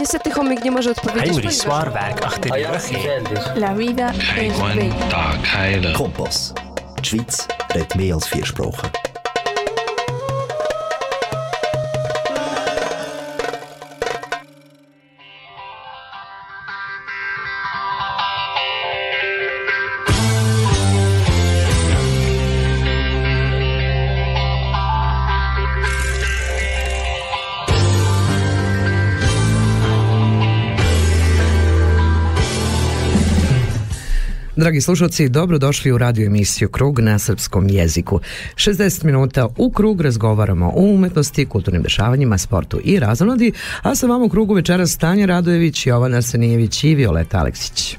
Niestety chomik nie. Hij moet zwaar werk achter de rug. La vida is bella. Kompas. De Schweiz redt meer als vier sprachen. Dragi slušalci, dobrodošli u radio emisiju Krug na srpskom jeziku. 60 minuta u krug razgovaramo o umetnosti, kulturnim dešavanjima, sportu i razonodi, a sa vama u krugu večeras Stanja Radojević, Jovan Arsenijević i Violeta Aleksić.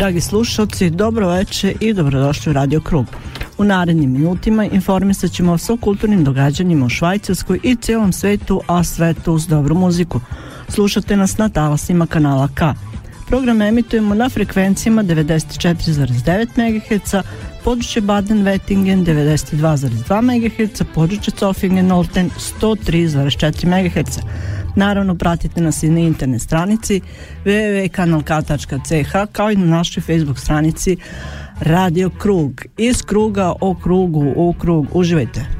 Dragi slušalci, dobro veče i dobrodošli u Radio Krug. U narednim minutima informisat ćemo vas o kulturnim događanjima u Švajcarskoj i cijelom svetu, a svetu uz dobru muziku. Slušate nas na talasima kanala K. Program emitujemo na frekvencijama 94,9 MHz, područje Baden-Wettingen 92,2 MHz, područje Zofingen-Olten 103,4 MHz. Naravno, pratite nas i na internet stranici www.kanalk.ch kao i na našoj Facebook stranici Radio Krug. Iz kruga o krugu u krug. Uživajte!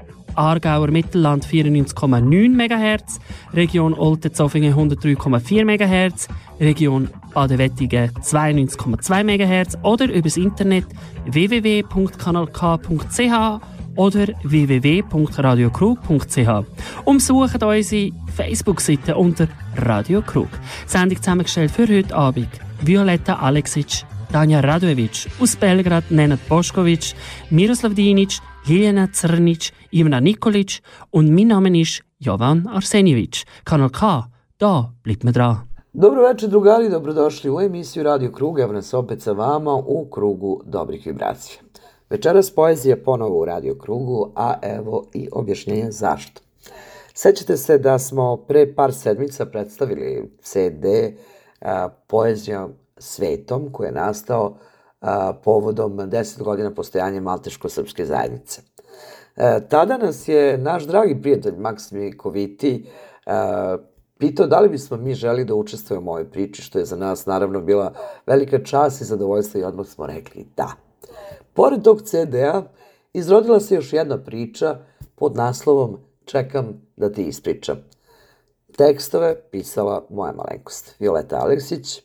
Aargauer Mittelland 94,9 MHz, Region Olten-Zofingen 103,4 MHz, Region Baden-Wettigen 92,2 MHz oder übers Internet www.kanalk.ch oder www.radiokrug.ch. Umsuchen unsere Facebook-Seite unter Radio Krug. Sendung zusammengestellt für heute Abend. Violetta Aleksic, Danja Radojevic, aus Belgrad Nenad Boškovic, Miroslav Dinic, Hiljana Crnic, Ivana Nikolic und mein Name ist Jovan Arsenjević. Kanal K, da bleibt man dran. Dobro večer drugari, dobrodošli u emisiju Radio Krug, evo nas opet sa vama u krugu dobrih vibracija. Večeras poezija ponovo u Radio Krugu, a evo i objašnjenje zašto. Sećate se da smo pre par sedmica predstavili CD a, Poezijom svetom koji je nastao a, povodom 10 godina postojanja Malteško-srpske zajednice. E, tada nas je naš dragi prijatelj Maksim Koviti e, pitao da li bismo mi želi da učestvujemo u ovoj priči, što je za nas naravno bila velika čast i zadovoljstvo i odmah smo rekli da. Pored tog CD-a izrodila se još jedna priča pod naslovom Čekam da ti ispričam. Tekstove pisala moja malenkost Violeta Aleksić,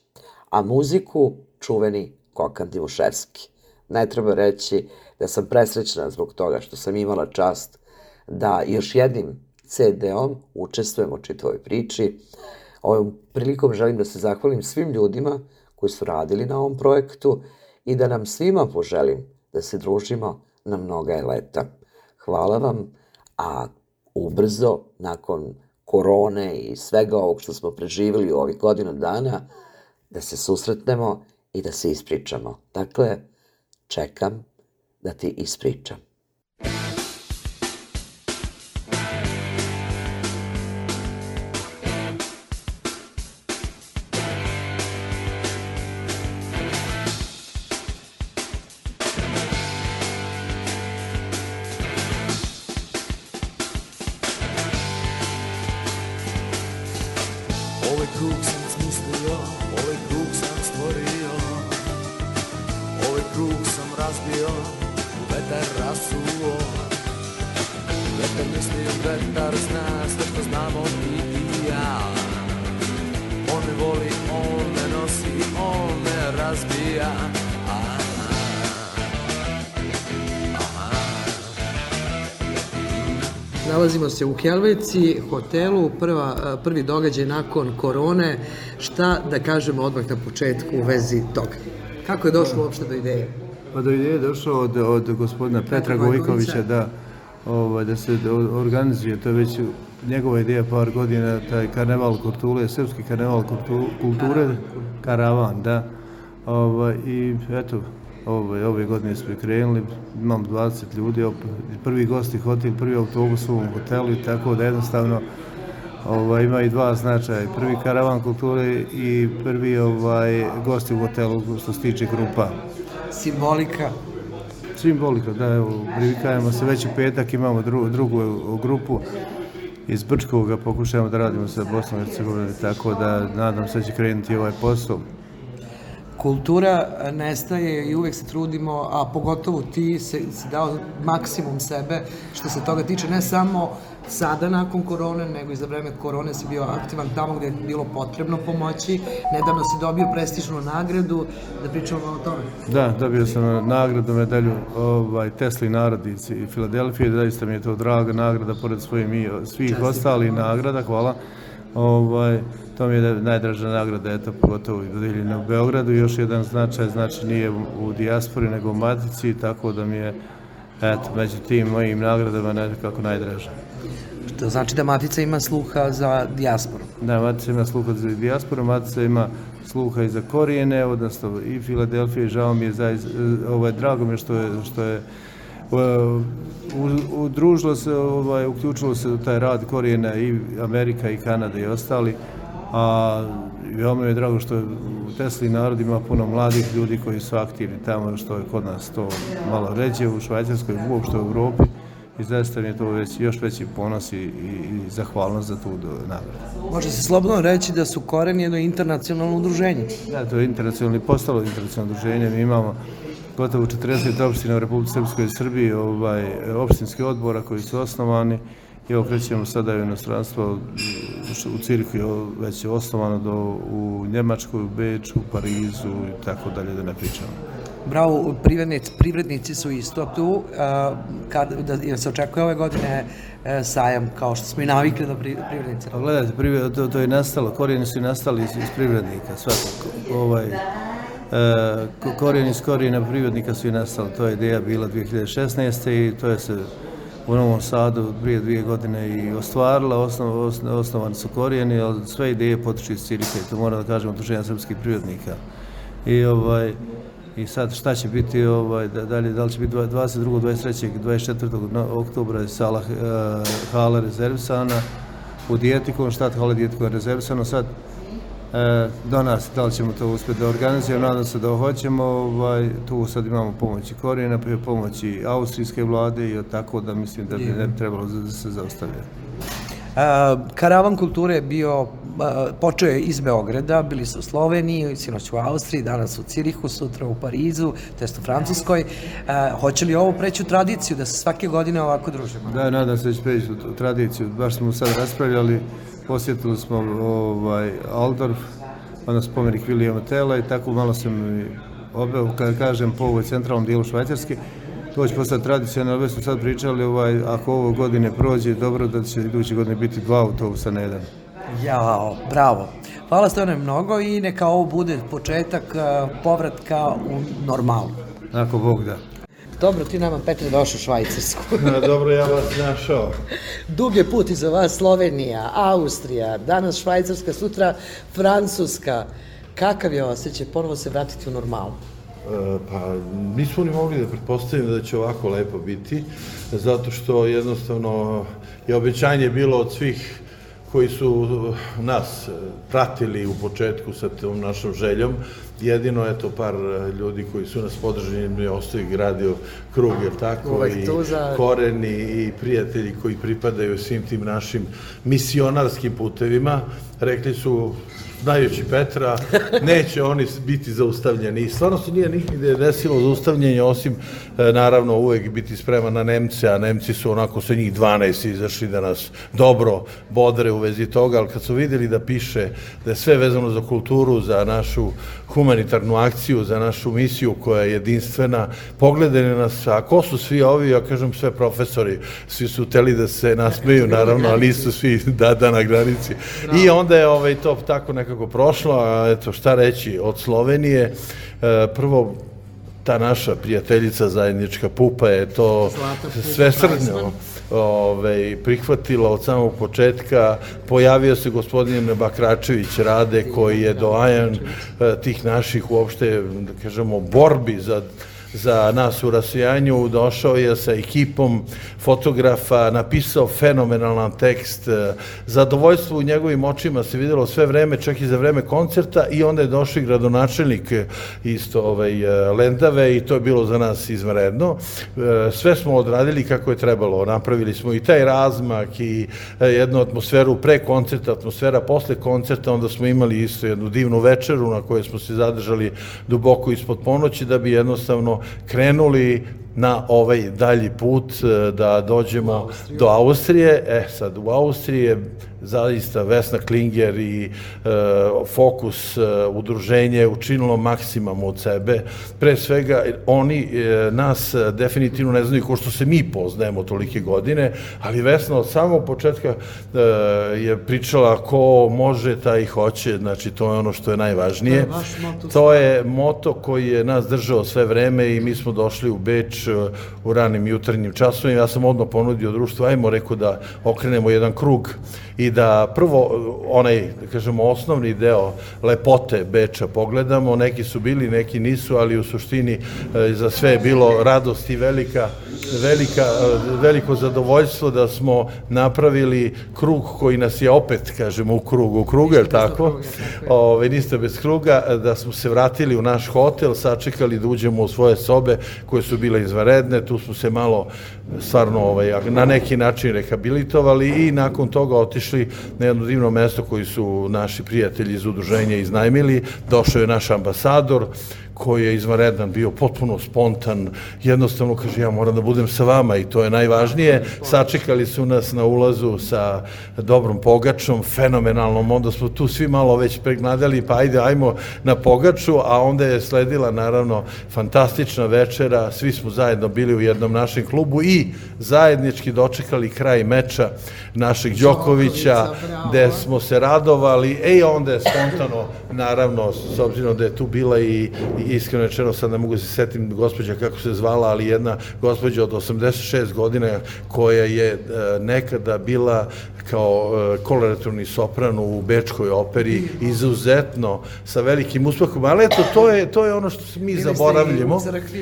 a muziku čuveni Kokan Divuševski. Ne treba reći da sam presrećna zbog toga što sam imala čast da još jednim CD-om učestvujem u čitavoj priči. Ovom prilikom želim da se zahvalim svim ljudima koji su radili na ovom projektu i da nam svima poželim da se družimo na mnoga leta. Hvala vam, a ubrzo, nakon korone i svega ovog što smo preživjeli u ovih godinu dana, da se susretnemo i da se ispričamo. Dakle, čekam da ti ispričam. Se u Helveci, hotelu, prva, prvi događaj nakon korone. Šta da kažemo odmah na početku u vezi toga? Kako je došlo uopšte do ideje? Pa do ideje je došlo od, od gospodina Petra Gojkovića da, ovaj, da se organizuje, to je već njegova ideja par godina, taj karneval kulture, srpski karneval kulture, karavan, da. Ovaj, I eto, Ove, ove godine smo krenuli, imam 20 ljudi, prvi gosti hotel, prvi autobus u ovom hotelu i tako da jednostavno ovaj, ima i dva značaja. Prvi karavan kulture i prvi ovaj, gosti u hotelu što se tiče grupa. Simbolika. Simbolika, da, evo, privikajemo se već u petak, imamo dru, drugu grupu iz Brčkoga, pokušajemo da radimo sa Bosnom i Hercegovinom, tako da nadam se da će krenuti ovaj posao kultura nestaje i uvek se trudimo, a pogotovo ti se, si dao maksimum sebe što se toga tiče, ne samo sada nakon korone, nego i za vreme korone si bio aktivan tamo gde je bilo potrebno pomoći. Nedavno si dobio prestižnu nagradu, da pričamo o tome. Da, dobio sam nagradu, medalju ovaj, Tesla i narodici i Filadelfije, da isto mi je to draga nagrada, pored svojih svih ostalih nagrada, hvala. Ovaj, To mi je najdraža nagrada, eto, pogotovo i dodeljena u Beogradu. Još jedan značaj, znači nije u dijaspori, nego u Matici, tako da mi je, eto, među tim mojim nagradama nekako najdraža. Što znači da Matica ima sluha za dijasporu? Da, Matica ima sluha za dijasporu, Matica ima sluha i za korijene, odnosno i Filadelfije, žao mi je zaista, ovaj, drago mi je što je, što je udružilo se, ovaj, uključilo se u taj rad korijena i Amerika i Kanada i ostali a veoma mi je drago što u Tesli narod ima puno mladih ljudi koji su aktivni tamo, što je kod nas to malo ređe u Švajcarskoj, uopšte u Evropi i zaista mi je to već, još veći ponos i, i, i zahvalnost za tu nagradu. Može se slobodno reći da su koreni jedno internacionalno udruženje. Da, to je internacionalno i postalo internacionalno udruženje. Mi imamo gotovo 40 opština u Republike Srpskoj i Srbiji, ovaj, opštinske odbora koji su osnovani I evo krećemo sada u inostranstvo, u Cirku je već je osnovano do, u Njemačkoj, u Beču, u Parizu i tako dalje, da ne pričamo. Bravo, privrednici, privrednici su isto tu, kad, da, se očekuje ove godine e, sajam, kao što smo i navikli da pri, privrednici. Pa gledajte, privred, to, to je nastalo, korijeni su nastali iz, iz privrednika, svakako. Ovaj, e, korijeni iz korijena privrednika su i nastali, to je ideja bila 2016. i to je se u Novom Sadu prije dvije godine i ostvarila, osnov, osnovani su korijeni, ali sve ideje potiču iz Cirika i to mora da kažemo udruženja srpskih prirodnika. I ovaj, i sad šta će biti ovaj da dalje da li će biti 22. 23. 24. oktobra je sala uh, hala rezervisana u Dijetikom, štat hala Dijetikom je rezervisano sad e, do nas, da li ćemo to uspjeti da organizujemo, nadam se da hoćemo, ovaj, tu sad imamo pomoći korijena, pomoći austrijske vlade i tako da mislim da bi ne trebalo da se zaustavlja. Uh, karavan kulture je bio, uh, počeo je iz Beograda, bili su u Sloveniji, sinoć u Austriji, danas u Cirihu, sutra u Parizu, to jest u Francuskoj. Uh, hoće li ovo preći u tradiciju, da se svake godine ovako družimo? Da, nadam se da će preći u tradiciju. Baš smo sad raspravljali posjetili smo ovaj, Aldorf, onda spomenik Williama Tela i tako malo sam obeo, kada kažem, po ovoj centralnom dijelu Švajcarske. To će postati tradicionalno, već smo sad pričali, ovaj, ako ovo godine prođe, dobro da će iduće godine biti dva autobusa na jedan. Jao, bravo. Hvala stvarno mnogo i neka ovo bude početak uh, povratka u normalu. Ako Bog da. Dobro, ti nama, Petre, došao u Švajcarsku. dobro, ja vas našao. Dug je put iza vas Slovenija, Austrija, danas Švajcarska, sutra Francuska. Kakav je osjećaj ponovo se vratiti u normalu? E, pa nismo ni mogli da pretpostavimo da će ovako lepo biti, zato što jednostavno je obećanje bilo od svih koji su nas pratili u početku sa tom našom željom, jedino eto par ljudi koji su nas podržali mi ostaju gradio krug jer tako Uvek i koreni i prijatelji koji pripadaju svim tim našim misionarskim putevima. Rekli su znajući Petra, neće oni biti zaustavljeni. I stvarno se nije nikde desilo zaustavljanje, osim e, naravno uvek biti spreman na Nemce, a Nemci su onako sa njih 12 izašli da nas dobro bodre u vezi toga, ali kad su videli da piše da je sve vezano za kulturu, za našu humanitarnu akciju, za našu misiju koja je jedinstvena, pogledali nas, a ko su svi ovi, ja kažem sve profesori, svi su teli da se nasmeju, naravno, ali nisu svi da, da na granici. I onda je ovaj, to tako nekako prošlo, a eto šta reći, od Slovenije, e, prvo ta naša prijateljica zajednička Pupa je to sve srdnjo ove, prihvatila od samog početka. Pojavio se gospodin Bakračević Rade koji je doajan e, tih naših uopšte, da kažemo, borbi za za nas u rasijanju, došao je sa ekipom fotografa, napisao fenomenalan tekst, zadovoljstvo u njegovim očima se videlo sve vreme, čak i za vreme koncerta i onda je došao i gradonačelnik isto ovaj, Lendave i to je bilo za nas izvredno. Sve smo odradili kako je trebalo, napravili smo i taj razmak i jednu atmosferu pre koncerta, atmosfera posle koncerta, onda smo imali isto jednu divnu večeru na kojoj smo se zadržali duboko ispod ponoći da bi jednostavno krenuli na ovaj dalji put e, da dođemo do Austrije. E sad, u Austriji je zaista Vesna Klinger i e, Fokus e, udruženje učinilo maksimum od sebe. Pre svega, oni e, nas definitivno ne znaju ko što se mi poznajemo tolike godine, ali Vesna od samog početka e, je pričala ko može, taj hoće, znači to je ono što je najvažnije. To je, moto, to je moto koji je nas držao sve vreme i mi smo došli u Beč e, u ranim jutarnjim časovima. Ja sam odmah ponudio društvu, ajmo rekao da okrenemo jedan krug i da prvo onaj, da kažemo, osnovni deo lepote Beča pogledamo, neki su bili, neki nisu, ali u suštini e, za sve je bilo radost i velika, velika, e, veliko zadovoljstvo da smo napravili krug koji nas je opet, kažemo, u krugu, u krugu, je tako? Ove, niste bez kruga, da smo se vratili u naš hotel, sačekali da uđemo u svoje sobe koje su bile izvaredne, tu smo se malo stvarno ovaj, na neki način rehabilitovali i nakon toga otišli na jedno divno mesto koji su naši prijatelji iz udruženja iznajmili. Došao je naš ambasador, koji je izvanredan, bio potpuno spontan, jednostavno kaže ja moram da budem sa vama i to je najvažnije. Sačekali su nas na ulazu sa dobrom pogačom, fenomenalnom, onda smo tu svi malo već pregnadali, pa ajde, ajmo na pogaču, a onda je sledila naravno fantastična večera, svi smo zajedno bili u jednom našem klubu i zajednički dočekali kraj meča našeg Đokovića, gde smo se radovali, e onda je spontano, naravno, s obzirom da je tu bila i, i iskreno rečeno sad ne mogu da se setim gospođa kako se zvala, ali jedna gospođa od 86 godina koja je e, nekada bila kao e, koloraturni sopran u Bečkoj operi, izuzetno sa velikim uspehom, ali eto, to je, to je ono što mi zaboravljamo,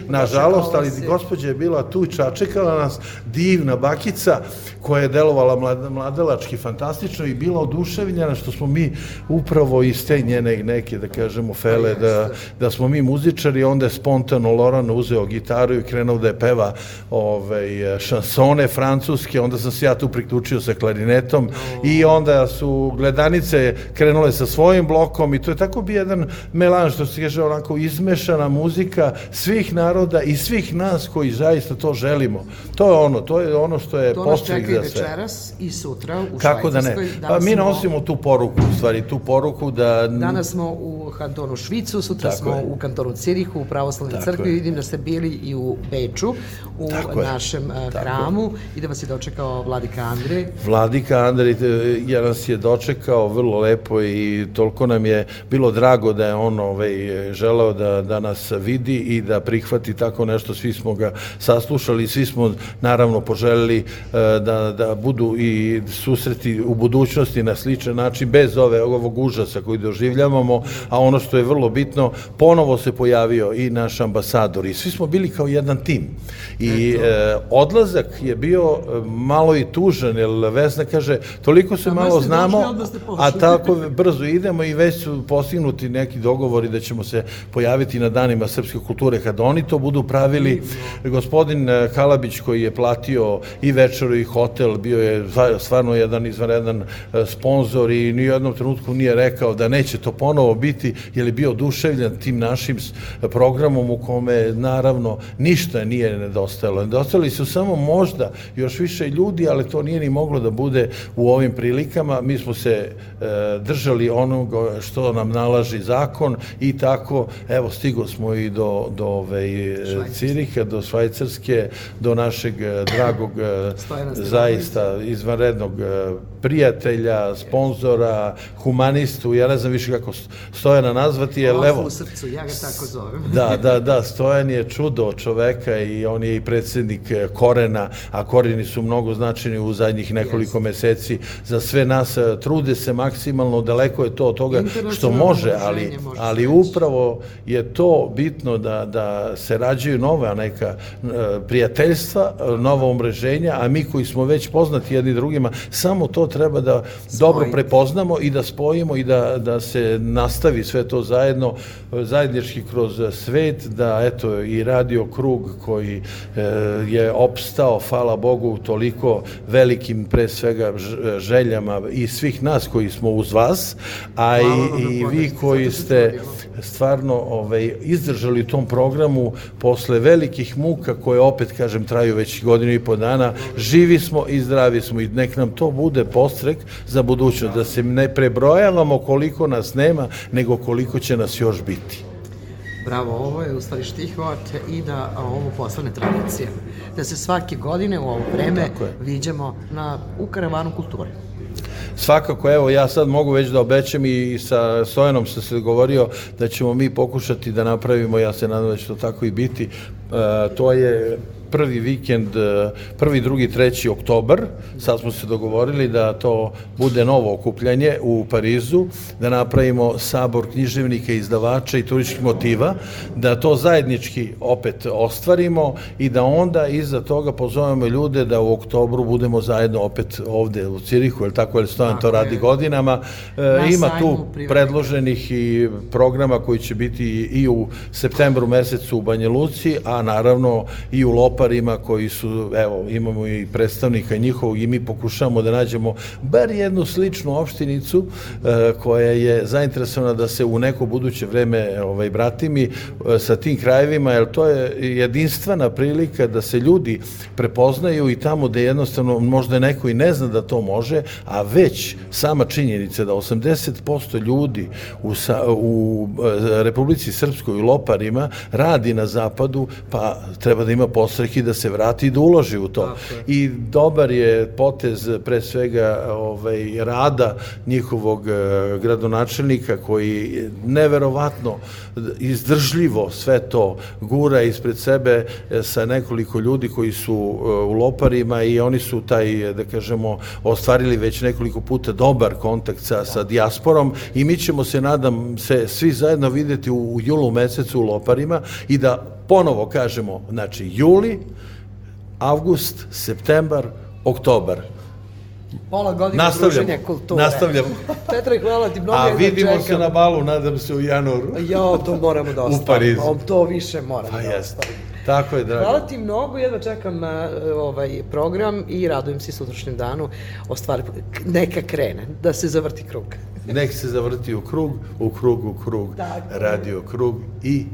nažalost, ali gospođa je bila tu i čačekala nas, divna bakica koja je delovala mlad, mladelački fantastično i bila oduševljena što smo mi upravo iz te njene neke, da kažemo, fele, da, da smo mi muzičari, onda je spontano Loran uzeo gitaru i krenuo da je peva ovaj, šansone francuske, onda sam se ja tu priključio sa klarinetom i onda su gledanice krenule sa svojim blokom i to je tako bi jedan melanž, što se kaže onako izmešana muzika svih naroda i svih nas koji zaista to želimo. To je ono, to je ono što je postrih za sve. večeras i sutra u Kako da ne? Pa mi nosimo tu poruku, u stvari, tu poruku da... Danas smo u kantonu Švicu, sutra Tako smo je. u kantonu Cirihu, u pravoslavnoj crkvi, je. vidim da ste bili i u Beču, u Tako našem je. hramu i da vas je dočekao Vladika Andrej. Vladika Andrej ja nas je dočekao vrlo lepo i toliko nam je bilo drago da je on ovaj, želeo da, da nas vidi i da prihvati tako nešto, svi smo ga saslušali, svi smo naravno poželeli da, da budu i susreti u budućnosti na sličan način, bez ove, ovog užasa koji doživljavamo, a ono što je vrlo bitno, ponovo se pojavio i naš ambasador i svi smo bili kao jedan tim. I e, odlazak je bio e, malo i tužan, jer Vesna kaže, toliko se malo znamo, a tako brzo idemo i već su postignuti neki dogovori da ćemo se pojaviti na danima srpske kulture. Kada oni to budu pravili, gospodin e, Kalabić koji je platio i večeru i hotel, bio je stvarno jedan izvanredan e, sponsor i ni u jednom trenutku nije rekao da neće to ponovo biti, jer je bio oduševljen tim našim programom u kome naravno ništa nije nedostajalo. Nedostajali su samo možda još više ljudi, ali to nije ni moglo da bude u ovim prilikama. Mi smo se e, držali onoga što nam nalaži zakon i tako, evo, stigo smo i do, do ove, Ciriha, do Švajcarske, do našeg e, dragog, e, zaista izvanrednog e, prijatelja, sponzora, humanistu, ja ne znam više kako Stojana nazvati, jer evo... u srcu, ja ga tako zovem. Da, da, da, Stojan je čudo čoveka i on je i predsednik Korena, a Koreni su mnogo značajni u zadnjih nekoliko meseci za sve nas. Trude se maksimalno, daleko je to od toga što može, ali, ali upravo je to bitno da, da se rađaju nova neka e, prijateljstva, nova umreženja, a mi koji smo već poznati jedni drugima, samo to treba da dobro prepoznamo i da spojimo i da, da se nastavi sve to zajedno, zajednički kroz svet, da eto i radio krug koji e, je opstao, hvala Bogu, toliko velikim pre svega željama i svih nas koji smo uz vas, a i, i vi koji ste stvarno ovaj, izdržali u tom programu posle velikih muka koje opet, kažem, traju već godinu i po dana, živi smo i zdravi smo i nek nam to bude postrek za budućnost, da se ne prebrojavamo koliko nas nema, nego koliko će nas još biti. Bravo, ovo je u stvari štihovat i da ovo postane tradicija. Da se svake godine u ovo vreme viđemo na, u karavanu kulture. Svakako, evo, ja sad mogu već da obećam i sa Stojanom sam se govorio da ćemo mi pokušati da napravimo, ja se nadam da će to tako i biti, e, to je prvi vikend, e, prvi, drugi, treći oktobar, sad smo se dogovorili da to bude novo okupljanje u Parizu, da napravimo sabor književnika, izdavača i turističkih motiva, da to zajednički opet ostvarimo i da onda iza toga pozovemo ljude da u oktobru budemo zajedno opet ovde u Cirihu, jer tako je Stojan to radi godinama. E, ima tu predloženih i programa koji će biti i u septembru mesecu u Banja Luci, a naravno i u Lopa Koparima koji su, evo, imamo i predstavnika njihovog i mi pokušamo da nađemo bar jednu sličnu opštinicu e, koja je zainteresovana da se u neko buduće vreme ovaj, bratimi e, sa tim krajevima, jer to je jedinstvena prilika da se ljudi prepoznaju i tamo da jednostavno možda neko i ne zna da to može, a već sama činjenica da 80% ljudi u, sa, u e, Republici Srpskoj u Loparima radi na zapadu, pa treba da ima postreh i da se vrati i da uloži u to. I dobar je potez pre svega ovaj, rada njihovog eh, gradonačelnika koji neverovatno izdržljivo sve to gura ispred sebe eh, sa nekoliko ljudi koji su eh, u Loparima i oni su taj, da kažemo, ostvarili već nekoliko puta dobar kontakt sa, sa dijasporom i mi ćemo se, nadam se, svi zajedno videti u, u julu mesecu u Loparima i da ponovo kažemo, znači juli, avgust, septembar, oktobar. Pola godine druženja kulture. Nastavljamo. Petra, hvala ti mnogo. A vidimo se na balu, nadam se, u januaru. Jo, to moramo da ostavimo. U Parizu. To više moramo pa da ostavimo. Tako je, drago. Hvala ti mnogo, jedva čekam uh, ovaj program i radujem se sutrašnjem danu. O stvari, neka krene, da se zavrti krug. Nek se zavrti u krug, u krug, u krug, Tako. radio krug i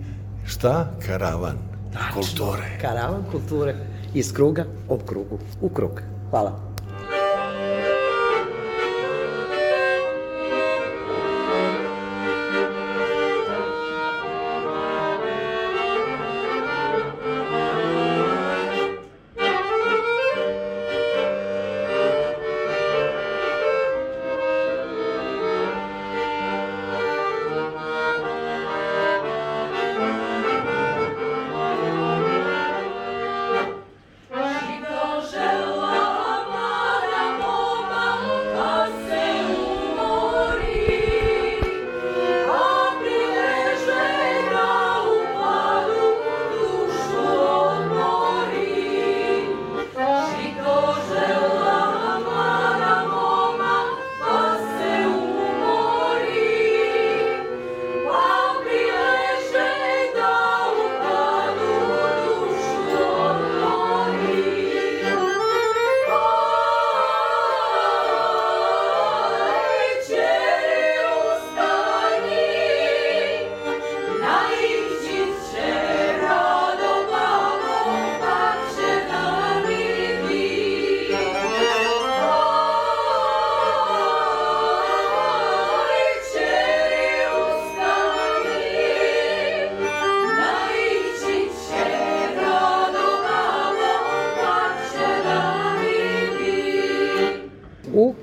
šta? Karavan Tačno. kulture. Karavan kulture iz kruga u krugu u krug. Hvala.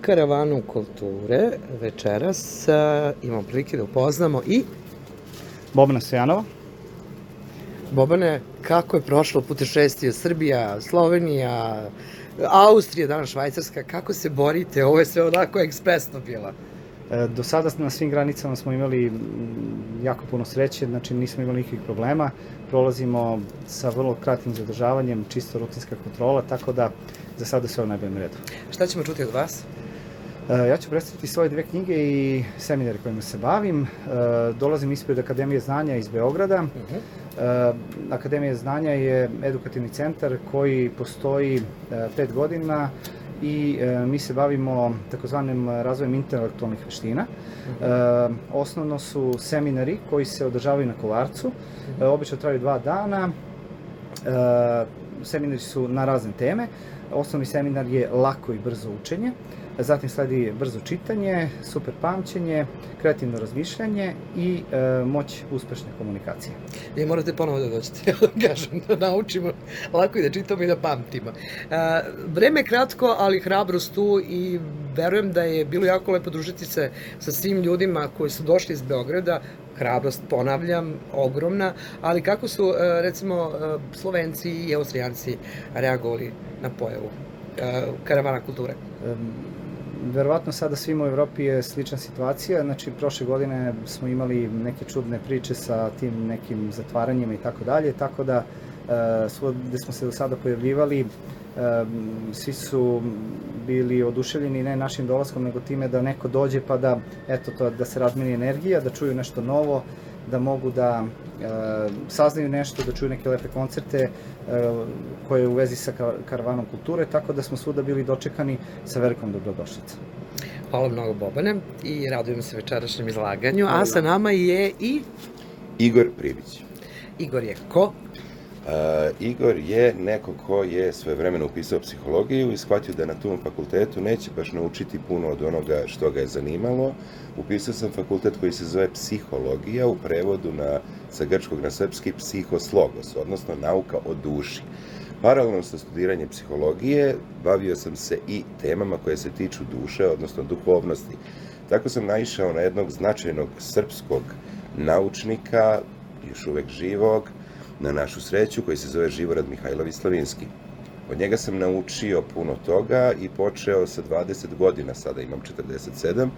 Karavanu kulture večeras imamo prilike da upoznamo i Bobna Stojanova. Bobane, kako je prošlo putešestvije Srbija, Slovenija, Austrija, danas Švajcarska, kako se borite? Ovo je sve onako ekspresno bila. E, Do sada na svim granicama smo imali jako puno sreće, znači nismo imali nikakvih problema. Prolazimo sa vrlo kratkim zadržavanjem, čisto rutinska kontrola, tako da za sada sve u najboljem redu. Šta ćemo čuti od vas? E, Ja ću predstaviti svoje dve knjige i seminare kojima se bavim. E, Dolazim ispred Akademije znanja iz Beograda. E, Akademija znanja je edukativni centar koji postoji pet godina i e, mi se bavimo takozvanim razvojem intelektualnih veština. E, osnovno su seminari koji se održavaju na Kolarcu. E, obično traju dva dana. E, seminari su na razne teme. Osnovni seminar je lako i brzo učenje. Zatim sledi brzo čitanje, super pamćenje, kreativno razmišljanje i e, moć uspešne komunikacije. I morate ponovo da dođete, da kažem, da naučimo lako i da čitamo i da pamtimo. A, vreme je kratko, ali hrabrost tu i verujem da je bilo jako lepo družiti se sa svim ljudima koji su došli iz Beograda, hrabrost, ponavljam, ogromna, ali kako su, e, recimo, e, Slovenci i Austrijanci reagovali na pojavu e, karavana kulture? Verovatno sada svima u Evropi je slična situacija, znači prošle godine smo imali neke čudne priče sa tim nekim zatvaranjima i tako dalje, tako da e, gde smo se do sada pojavljivali, em, svi su bili oduševljeni ne našim dolaskom, nego time da neko dođe pa da, eto to, da se razmeni energija, da čuju nešto novo, da mogu da e, saznaju nešto, da čuju neke lepe koncerte e, koje je u vezi sa ka- karavanom kulture, tako da smo svuda bili dočekani sa velikom dobrodošlicom. Hvala mnogo Bobane i radujem se večerašnjem izlaganju, a sa nama je i Igor Pribić. Igor je ko? Igor je neko ko je svojevremeno upisao psihologiju i shvatio da na tom fakultetu neće baš naučiti puno od onoga što ga je zanimalo. Upisao sam fakultet koji se zove psihologija, u prevodu na, sa grčkog na srpski psihoslogos, odnosno nauka o duši. Paralelno sa studiranjem psihologije bavio sam se i temama koje se tiču duše, odnosno duhovnosti. Tako sam naišao na jednog značajnog srpskog naučnika, još uvek živog, na našu sreću, koji se zove Živorad Mihajlović Slavinski. Od njega sam naučio puno toga i počeo sa 20 godina, sada imam 47.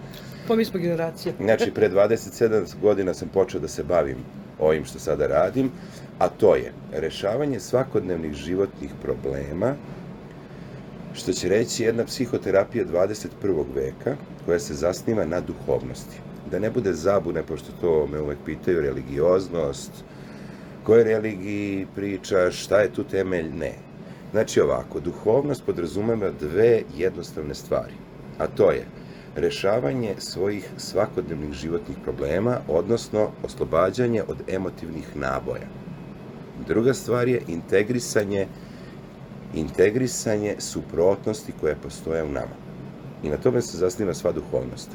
Pa mi smo generacija. Znači, pre 27 godina sam počeo da se bavim ovim što sada radim, a to je rešavanje svakodnevnih životnih problema, što će reći jedna psihoterapija 21. veka koja se zasniva na duhovnosti. Da ne bude zabune, pošto to me uvek pitaju, religioznost, koje religiji pričaš, šta je tu temelj, ne. Znači ovako, duhovnost podrazumeva dve jednostavne stvari, a to je rešavanje svojih svakodnevnih životnih problema, odnosno oslobađanje od emotivnih naboja. Druga stvar je integrisanje integrisanje suprotnosti koje postoje u nama. I na tome se zasniva sva duhovnost.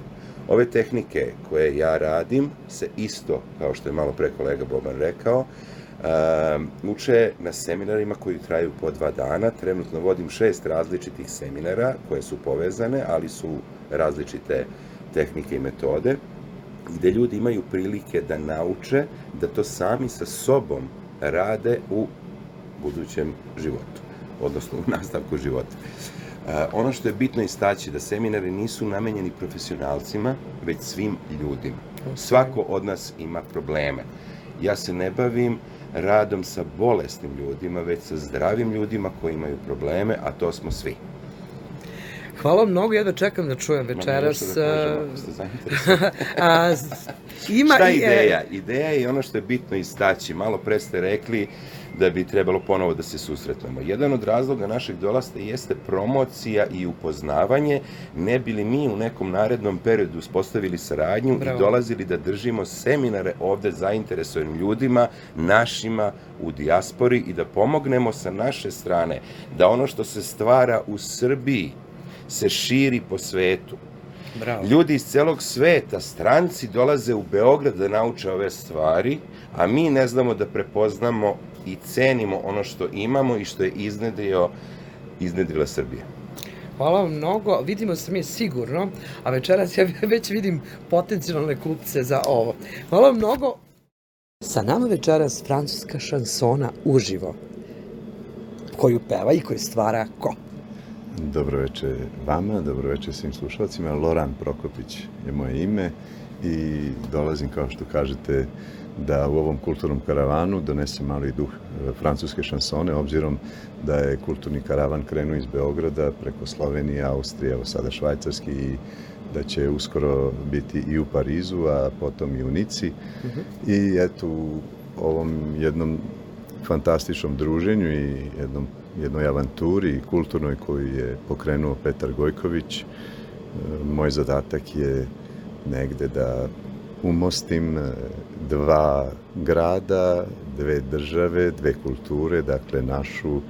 Ove tehnike koje ja radim se isto, kao što je malo pre kolega Boban rekao, uče na seminarima koji traju po dva dana. Trenutno vodim šest različitih seminara koje su povezane, ali su različite tehnike i metode, gde ljudi imaju prilike da nauče da to sami sa sobom rade u budućem životu, odnosno u nastavku života. E, ono što je bitno istaći da seminari nisu namenjeni profesionalcima, već svim ljudima. Svako od nas ima probleme. Ja se ne bavim radom sa bolesnim ljudima, već sa zdravim ljudima koji imaju probleme, a to smo svi. Hvala vam mnogo, jedva čekam da čujem večeras. Da kažem, a, ima Šta je ideja? Ideja je ono što je bitno istaći. Malo pre ste rekli da bi trebalo ponovo da se susretnemo. Jedan od razloga našeg dolasta jeste promocija i upoznavanje, ne bili mi u nekom narednom periodu uspostavili saradnju Bravo. i dolazili da držimo seminare ovde zainteresovanim ljudima, našima u dijaspori i da pomognemo sa naše strane da ono što se stvara u Srbiji se širi po svetu. Bravo. Ljudi iz celog sveta, stranci dolaze u Beograd da nauče ove stvari, a mi ne znamo da prepoznamo i cenimo ono što imamo i što je iznedrio, iznedrila Srbija. Hvala vam mnogo, vidimo se mi sigurno, a večeras ja već vidim potencijalne kupce za ovo. Hvala vam mnogo. Sa nama večeras francuska šansona uživo, koju peva i koju stvara ko? Dobro večer vama, dobro večer svim slušalcima. Loran Prokopić je moje ime i dolazim, kao što kažete, da u ovom kulturnom karavanu donesem malo i duh e, francuske šansone, obzirom da je kulturni karavan krenuo iz Beograda preko Slovenije, Austrije, evo sada Švajcarski i da će uskoro biti i u Parizu, a potom i u Nici. I eto, u ovom jednom fantastičnom druženju i jednom, jednoj avanturi kulturnoj koju je pokrenuo Petar Gojković, e, moj zadatak je negde da umostim e, dva grada, dve države, dve kulture, dakle našu e,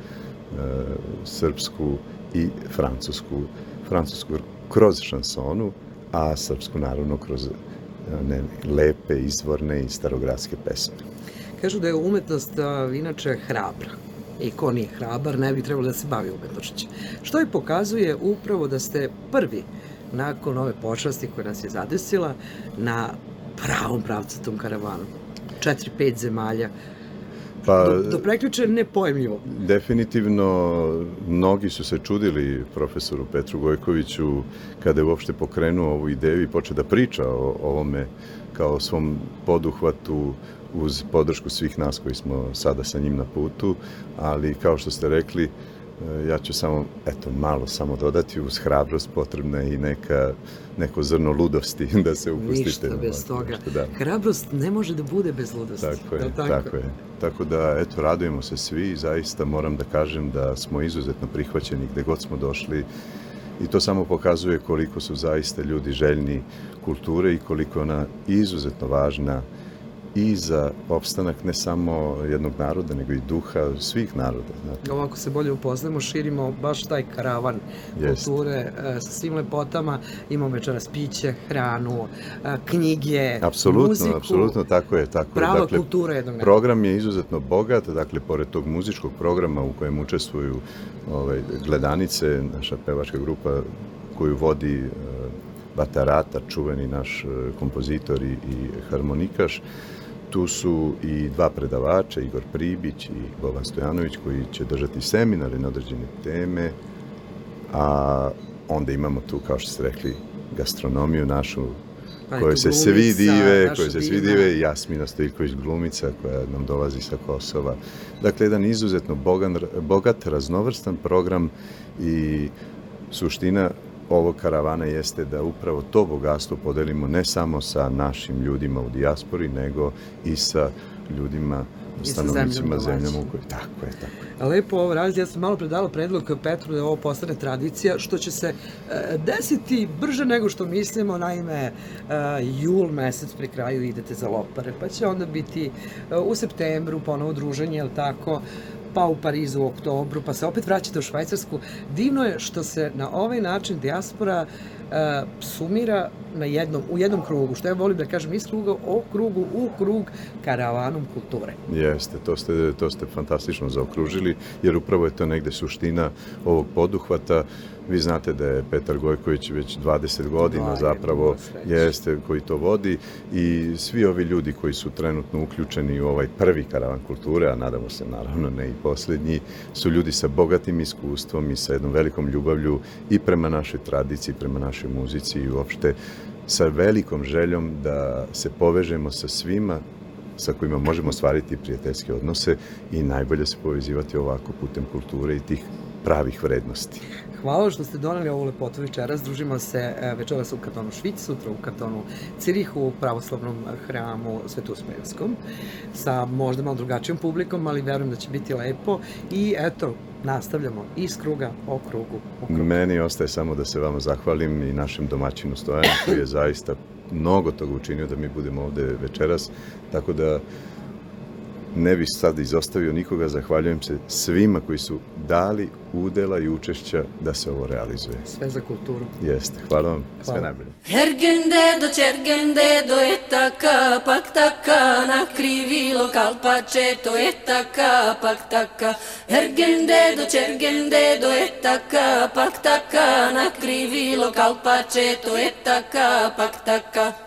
srpsku i francusku. Francusku kroz šansonu, a srpsku naravno kroz one lepe, izvorne i starogradske pesme. Kažu da je umetnost a, inače hrabra. I ko nije hrabar, ne bi trebalo da se bavi umetnošću. Što i pokazuje upravo da ste prvi nakon ove počasti koja nas je zadesila na pravom pravcatom karavanu. Četiri, pet zemalja. Pa, Do, do prekjuče nepojemljivo. Definitivno, mnogi su se čudili profesoru Petru Gojkoviću kada je uopšte pokrenuo ovu ideju i počeo da priča o ovome kao svom poduhvatu uz podršku svih nas koji smo sada sa njim na putu, ali kao što ste rekli, e, ja ću samo, eto, malo samo dodati, uz hrabrost potrebna je i neka, neko zrno ludosti da se upustite. Ništa bez toga. Da. Hrabrost ne može da bude bez ludosti. Tako je, Jel tako? je. Tako da, eto, radujemo se svi i zaista moram da kažem da smo izuzetno prihvaćeni gde god smo došli i to samo pokazuje koliko su zaista ljudi željni kulture i koliko ona izuzetno važna i za opstanak ne samo jednog naroda, nego i duha svih naroda. Znate. Ovako se bolje upoznamo, širimo baš taj karavan Jest. kulture e, sa svim lepotama. Imamo večeras piće, hranu, e, knjige, Apsolutno, muziku. apsolutno, tako je. Tako Prava je. Dakle, kultura jednog naroda. Program je izuzetno bogat, dakle, pored tog muzičkog programa u kojem učestvuju ovaj, gledanice, naša pevačka grupa koju vodi e, Batarata, čuveni naš kompozitor i, i harmonikaš, tu su i dva predavača, Igor Pribić i Boban Stojanović, koji će držati seminare na određene teme, a onda imamo tu, kao što ste rekli, gastronomiju našu, Pa je koje se svi dive, koje se svi dive, Jasmina Stojković glumica koja nam dolazi sa Kosova. Dakle, jedan izuzetno bogan, bogat, raznovrstan program i suština ovog karavana jeste da upravo to bogatstvo podelimo ne samo sa našim ljudima u dijaspori, nego i sa ljudima, stanovnicima zemljama u kojoj... Tako je, tako je. Lepo ovo raditi. Ja sam malo predala predlog Petru da ovo postane tradicija, što će se e, desiti brže nego što mislimo. Naime, e, jul mesec pri kraju idete za Lopare, pa će onda biti e, u septembru ponovo druženje, jel tako? Pa u Parizu u oktobru, pa se opet vraćate u Švajcarsku. Divno je što se na ovaj način dijaspora e, sumira na jednom, u jednom krugu, što ja volim da kažem iz kruga o krugu u krug karavanom kulture. Jeste, to ste, to ste fantastično zaokružili, jer upravo je to negde suština ovog poduhvata. Vi znate da je Petar Gojković već 20 godina Dva, zapravo sreće. jeste koji to vodi i svi ovi ljudi koji su trenutno uključeni u ovaj prvi karavan kulture, a nadamo se naravno ne i poslednji, su ljudi sa bogatim iskustvom i sa jednom velikom ljubavlju i prema našoj tradiciji, prema našoj muzici i uopšte sa velikom željom da se povežemo sa svima sa kojima možemo ostvariti prijateljske odnose i najbolje se povezivati ovako putem kulture i tih pravih vrednosti. Hvala što ste doneli ovu lepotu večeras. Družimo se e, večeras u kartonu Švic, sutra u kartonu Cirihu, u pravoslavnom hramu Svetusmejevskom, sa možda malo drugačijom publikom, ali verujem da će biti lepo. I eto, nastavljamo iz kruga o krugu u krug. Meni ostaje samo da se vama zahvalim i našem domaćinu Stojanu koji je zaista mnogo toga učinio da mi budemo ovde večeras, tako da ne bi sad izostavio nikoga, zahvaljujem se svima koji su dali udela i učešća da se ovo realizuje. Sve za kulturu. Jeste, hvala vam, sve Hvala. najbolje. Ergendedo, cergendedo, etaka, paktaka, na krivilo kalpačeto, etaka, paktaka. Ergendedo, cergendedo, etaka, paktaka, na krivilo kalpačeto, etaka, paktaka. Ergendedo,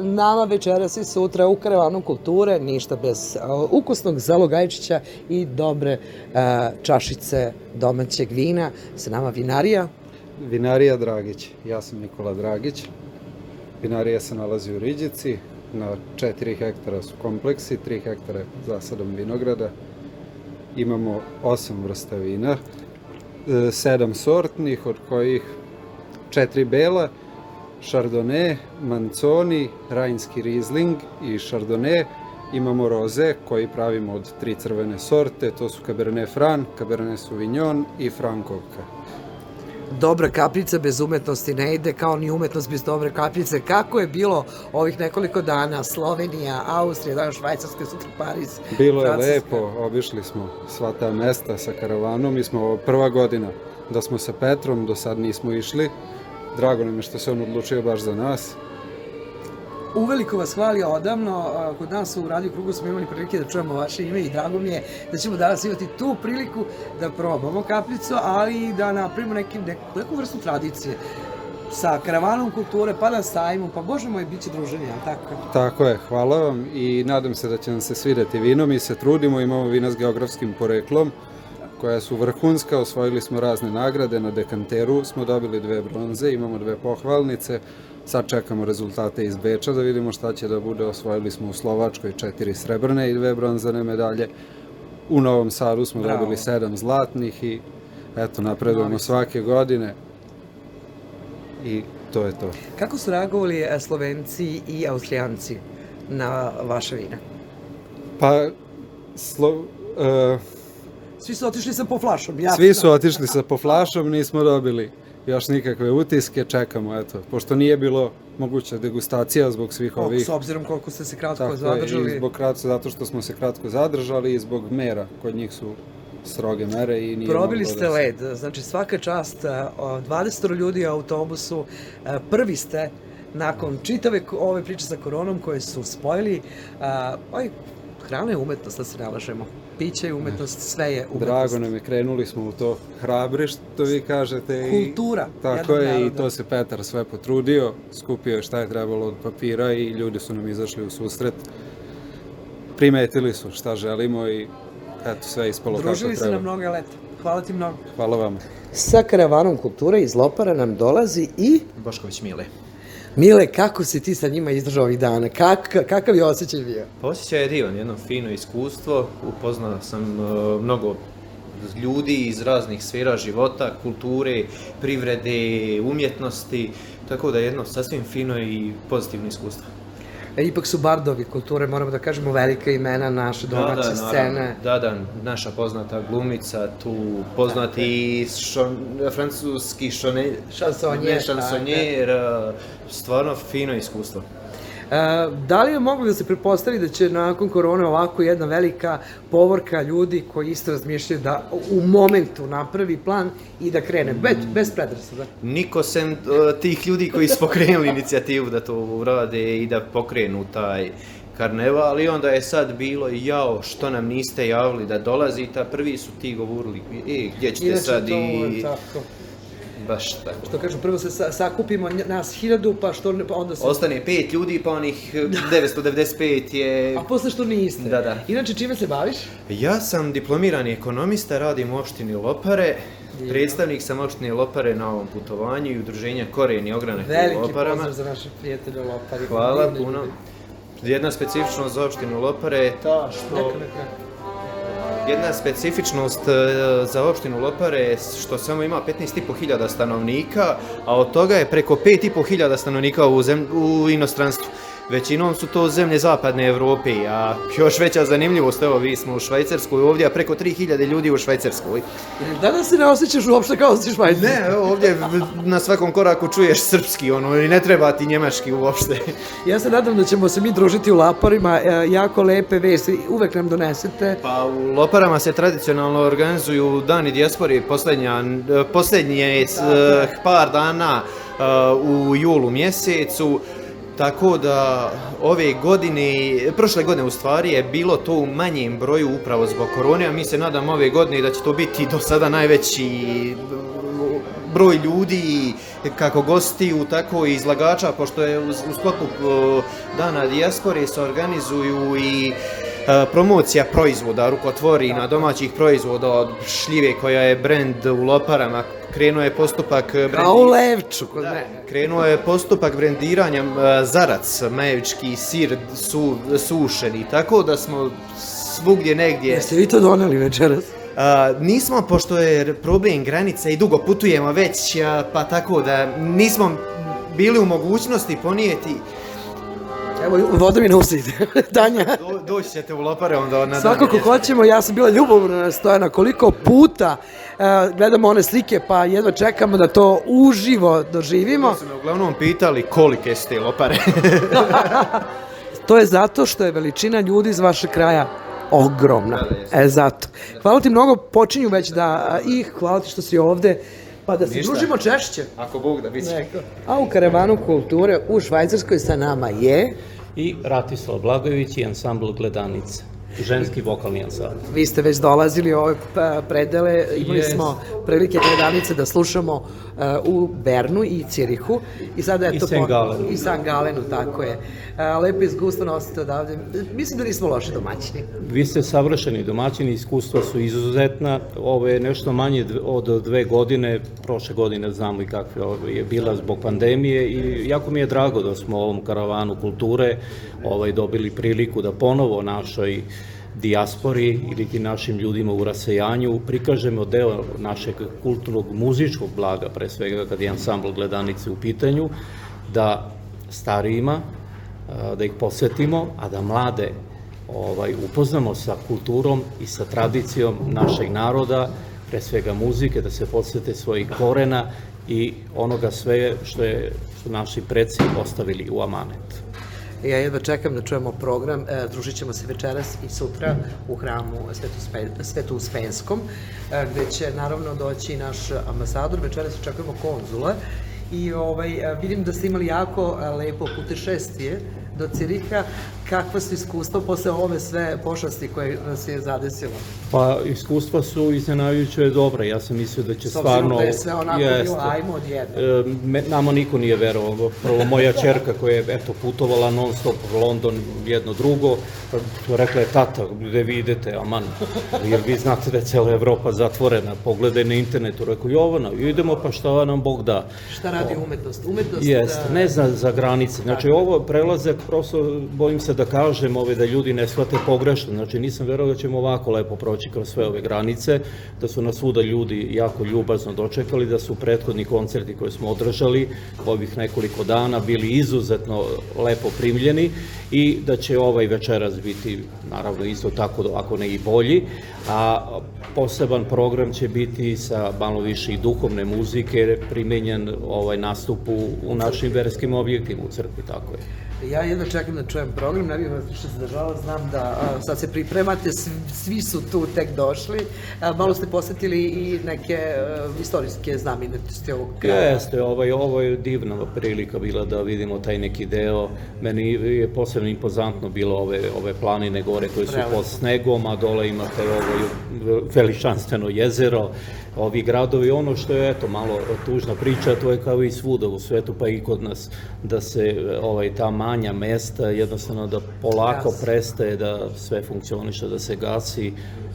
nama večeras i sutra u Karavanu kulture, ništa bez uh, ukusnog zalogajčića i dobre uh, čašice domaćeg vina. Sa nama vinarija. Vinarija Dragić. Ja sam Nikola Dragić. Vinarija se nalazi u Riđici. Na 4 hektara su kompleksi, 3 hektara je zasadom vinograda. Imamo 8 vrsta vina, 7 sortnih, od kojih 4 bela, Chardonnay, Manzoni, Rajnski Riesling i Chardonnay. Imamo roze koji pravimo od tri crvene sorte, to su Cabernet Franc, Cabernet Sauvignon i Frankovka. Dobra kapljica bez umetnosti ne ide, kao ni umetnost bez dobre kapljice. Kako je bilo ovih nekoliko dana? Slovenija, Austrija, danas Švajcarska, sutra Pariz. Bilo je Francuska. lepo, obišli smo sva ta mesta sa karavanom, mi smo prva godina da smo sa Petrom, do sad nismo išli. Drago nam je što se on odlučio baš za nas. Uveliko vas hvali odavno, kod nas u Radio Krugu smo imali prilike da čujemo vaše ime i drago mi je da ćemo danas imati tu priliku da probamo kapljicu, ali i da napravimo nekim, neku, neku vrstu tradicije sa karavanom kulture, pa na sajmu, pa bože moj, bit će druženje, ali tako? Tako je, hvala vam i nadam se da će nam se svideti vino. Mi se trudimo, imamo vina s geografskim poreklom koja su vrhunska, osvojili smo razne nagrade, na dekanteru smo dobili dve bronze, imamo dve pohvalnice, sad čekamo rezultate iz Beča da vidimo šta će da bude, osvojili smo u Slovačkoj četiri srebrne i dve bronzane medalje, u Novom Sadu smo Bravo. dobili sedam zlatnih i eto, napredujemo svake godine i to je to. Kako su reagovali e, Slovenci i Austrijanci na vaše vina? Pa, slo, e, Svi su otišli sa po flašom, jasno. Svi su otišli sa po flašom, nismo dobili još nikakve utiske, čekamo, eto, pošto nije bilo moguća degustacija zbog svih O, ovih... S obzirom koliko ste se kratko Tako je, zadržali. i zbog kratko, zato što smo se kratko zadržali i zbog mera, kod njih su stroge mere i nije Probili moglo ste da led, znači svaka čast, e, o, 20 ljudi u autobusu, e, prvi ste nakon čitave ove priče sa koronom koje su spojili, a, oj, hrana je umetnost, da se ne lažemo. Piće je umetnost, sve je umetnost. Drago nam je, krenuli smo u to hrabri, što vi kažete. Kultura I, tako je, i to se Petar sve potrudio, skupio je šta je trebalo od papira i ljudi su nam izašli u susret. Primetili su šta želimo i eto, sve je ispalo kako Družili se treba. na mnoga leta. Hvala ti mnogo. Hvala vam. Sa karavanom kulture iz Lopara nam dolazi i... Bošković Mile. Mile, kako si ti sa njima izdržao ovih dana? Kak, kakav je osjećaj bio? Pa osjećaj je divan, jedno fino iskustvo. Upoznao sam e, mnogo ljudi iz raznih sfera života, kulture, privrede, umjetnosti, tako da je jedno sasvim fino i pozitivno iskustvo. E, ipak su bardovi kulture, moramo da kažemo, velika imena naše domaće naravno. scene. Da, da, naša poznata glumica, tu poznati šon, francuski šone, Šansonjer, ne, šansonjer, e, stvarno fino iskustvo. E, da li je moglo da se pretpostavi da će nakon korone ovako jedna velika povorka ljudi koji isto razmišljaju da u momentu napravi plan i da krene, bez, bez predrasuda? Niko sem e, tih ljudi koji su pokrenuli inicijativu da to urade i da pokrenu taj karneval, ali onda je sad bilo jao što nam niste javili da dolazite, a prvi su ti govorili e, gdje ćete Inače, sad to i tako. Baš tako. Što kažu, prvo se sa, sakupimo nas hiljadu, pa što ne, pa onda se... Ostane pet ljudi, pa onih 995 je... A posle što niste? Da, da. Inače, čime se baviš? Ja sam diplomirani ekonomista, radim u opštini Lopare, Predstavnik sam opštine Lopare na ovom putovanju i udruženja Korijeni ogranak u Veliki Loparama. pozdrav za naše prijatelje u Lopari. Hvala puno. ljudi. Jedna specifičnost za opštinu Lopare je ta što... Neka, neka. Jedna specifičnost e, za opštinu Lopare je što samo ima 15.500 stanovnika, a od toga je preko 5.500 stanovnika u, zem, u inostranstvu. Većinom su to zemlje zapadne Evrope, a još veća zanimljivost, evo vi smo u Švajcarskoj ovdje, a preko 3000 ljudi u Švajcarskoj. Danas se ne osjećaš uopšte kao da si švajcar? Ne, ovdje na svakom koraku čuješ srpski, ono, i ne treba ti njemački uopšte. Ja se nadam da ćemo se mi družiti u Laparima, e, jako lepe vesti, uvek nam donesete. Pa u Loparama se tradicionalno organizuju dani dijaspori posljednja, posljednje eh, par dana u julu mjesecu. Tako da ove godine, prošle godine u stvari je bilo to u manjem broju upravo zbog korone, a mi se nadamo ove godine da će to biti do sada najveći broj ljudi kako gostiju, tako i izlagača, pošto je u, sklopu dana dijaspore se organizuju i promocija proizvoda, rukotvorina, domaćih proizvoda od šljive koja je brend u Loparama. Krenuo je postupak Kao u Levču, kod mene. Krenuo je postupak brendiranja e, zarac, majevički sir su, sušeni, tako da smo svugdje negdje... Jeste vi to doneli večeras? A, nismo, pošto je problem granica i dugo putujemo već, a, pa tako da nismo bili u mogućnosti ponijeti. Evo, voda mi ne uside. Danja. Do, doći ćete u Lopare onda na Svakako hoćemo, ja sam bila ljubomorna na Stojana, koliko puta e, gledamo one slike, pa jedva čekamo da to uživo doživimo. su me uglavnom pitali kolike su te Lopare. To je zato što je veličina ljudi iz vašeg kraja ogromna. E, zato. Hvala ti mnogo, počinju već da, i hvala ti što si ovde, pa da se Ništa. družimo češće. Ako Bog da bit će. Neko. A u Karavanu kulture u Švajcarskoj sa nama je... I Ratislav Blagojević i ansambl Gledanice. Ženski vokalni ansambl. Vi ste već dolazili u ove pa, predele, imali Jest. smo prilike gledanice da slušamo uh, u Bernu i Cirihu i sada I eto St. Galenu. i San Galenu, tako je. Uh, lepo iskustvo nosite odavde. Mislim da nismo loši domaćini. Vi ste savršeni domaćini, iskustva su izuzetna. Ovo je nešto manje od dve godine, prošle godine znamo i kakva je bila zbog pandemije i jako mi je drago da smo u ovom karavanu kulture ovaj, dobili priliku da ponovo našoj dijaspori ili ti našim ljudima u rasejanju prikažemo deo našeg kulturnog muzičkog blaga, pre svega kad je ansambl gledanice u pitanju, da starijima, da ih posvetimo, a da mlade ovaj, upoznamo sa kulturom i sa tradicijom našeg naroda, pre svega muzike, da se podsjete svojih korena i onoga sve što je su naši preci ostavili u amanet. Ja jedva čekam da čujemo program. E, družit ćemo se večeras i sutra u hramu Svetu, Spe, Svetu Uspenskom, e, gde će naravno doći naš ambasador. Večeras očekujemo konzula i ovaj, e, vidim da ste imali jako e, lepo putešestvije do Ciriha. Kakva su iskustva posle ove sve pošasti koje nas je zadesilo? Pa iskustva su iznenajuće dobra. Ja sam mislio da će S stvarno... da je sve onako bilo, ajmo odjednom. E, nama niko nije verovao. Prvo moja čerka koja je eto, putovala non stop u London, jedno drugo, rekla je tata, gde vi idete, aman, jer vi znate da je cela Evropa zatvorena, pogledaj na internetu, rekao Jovana, idemo pa šta nam Bog da. Šta radi umetnost? Umetnost Jeste, da- ne zna za granice. Znači, ovo prelazak, prosto bojim se da kažem ove, da ljudi ne shvate pogrešno. Znači, nisam verovao da ćemo ovako lepo proći kroz sve ove granice, da su nas svuda ljudi jako ljubazno dočekali, da su prethodni koncerti koje smo održali ovih nekoliko dana bili izuzetno lepo primljeni i da će ovaj večeras biti, naravno, isto tako, ako ne i bolji, a poseban program će biti sa malo više i duhovne muzike, primenjen ovaj nastup u, u našim verskim objektima u crkvi, tako je. Ja jedno čekam da čujem program, ne bih vas više zadržala, znam da a, sad se pripremate, svi, svi su tu tek došli, a, malo ste posjetili i neke a, istorijske znamenitosti ovog kraja. Jeste, ovaj, ovo je divna prilika bila da vidimo taj neki deo. Meni je posebno impozantno bilo ove, ove planine gore koje su Prelepo. pod snegom, a dole imate ovo veličanstveno jezero, ovi gradovi. Ono što je, eto, malo tužna priča, to je kao i svuda u svetu, pa i kod nas, da se ovaj, ta manja mesta jednostavno da polako Gasi. prestaje da sve funkcioniše, da se gasi.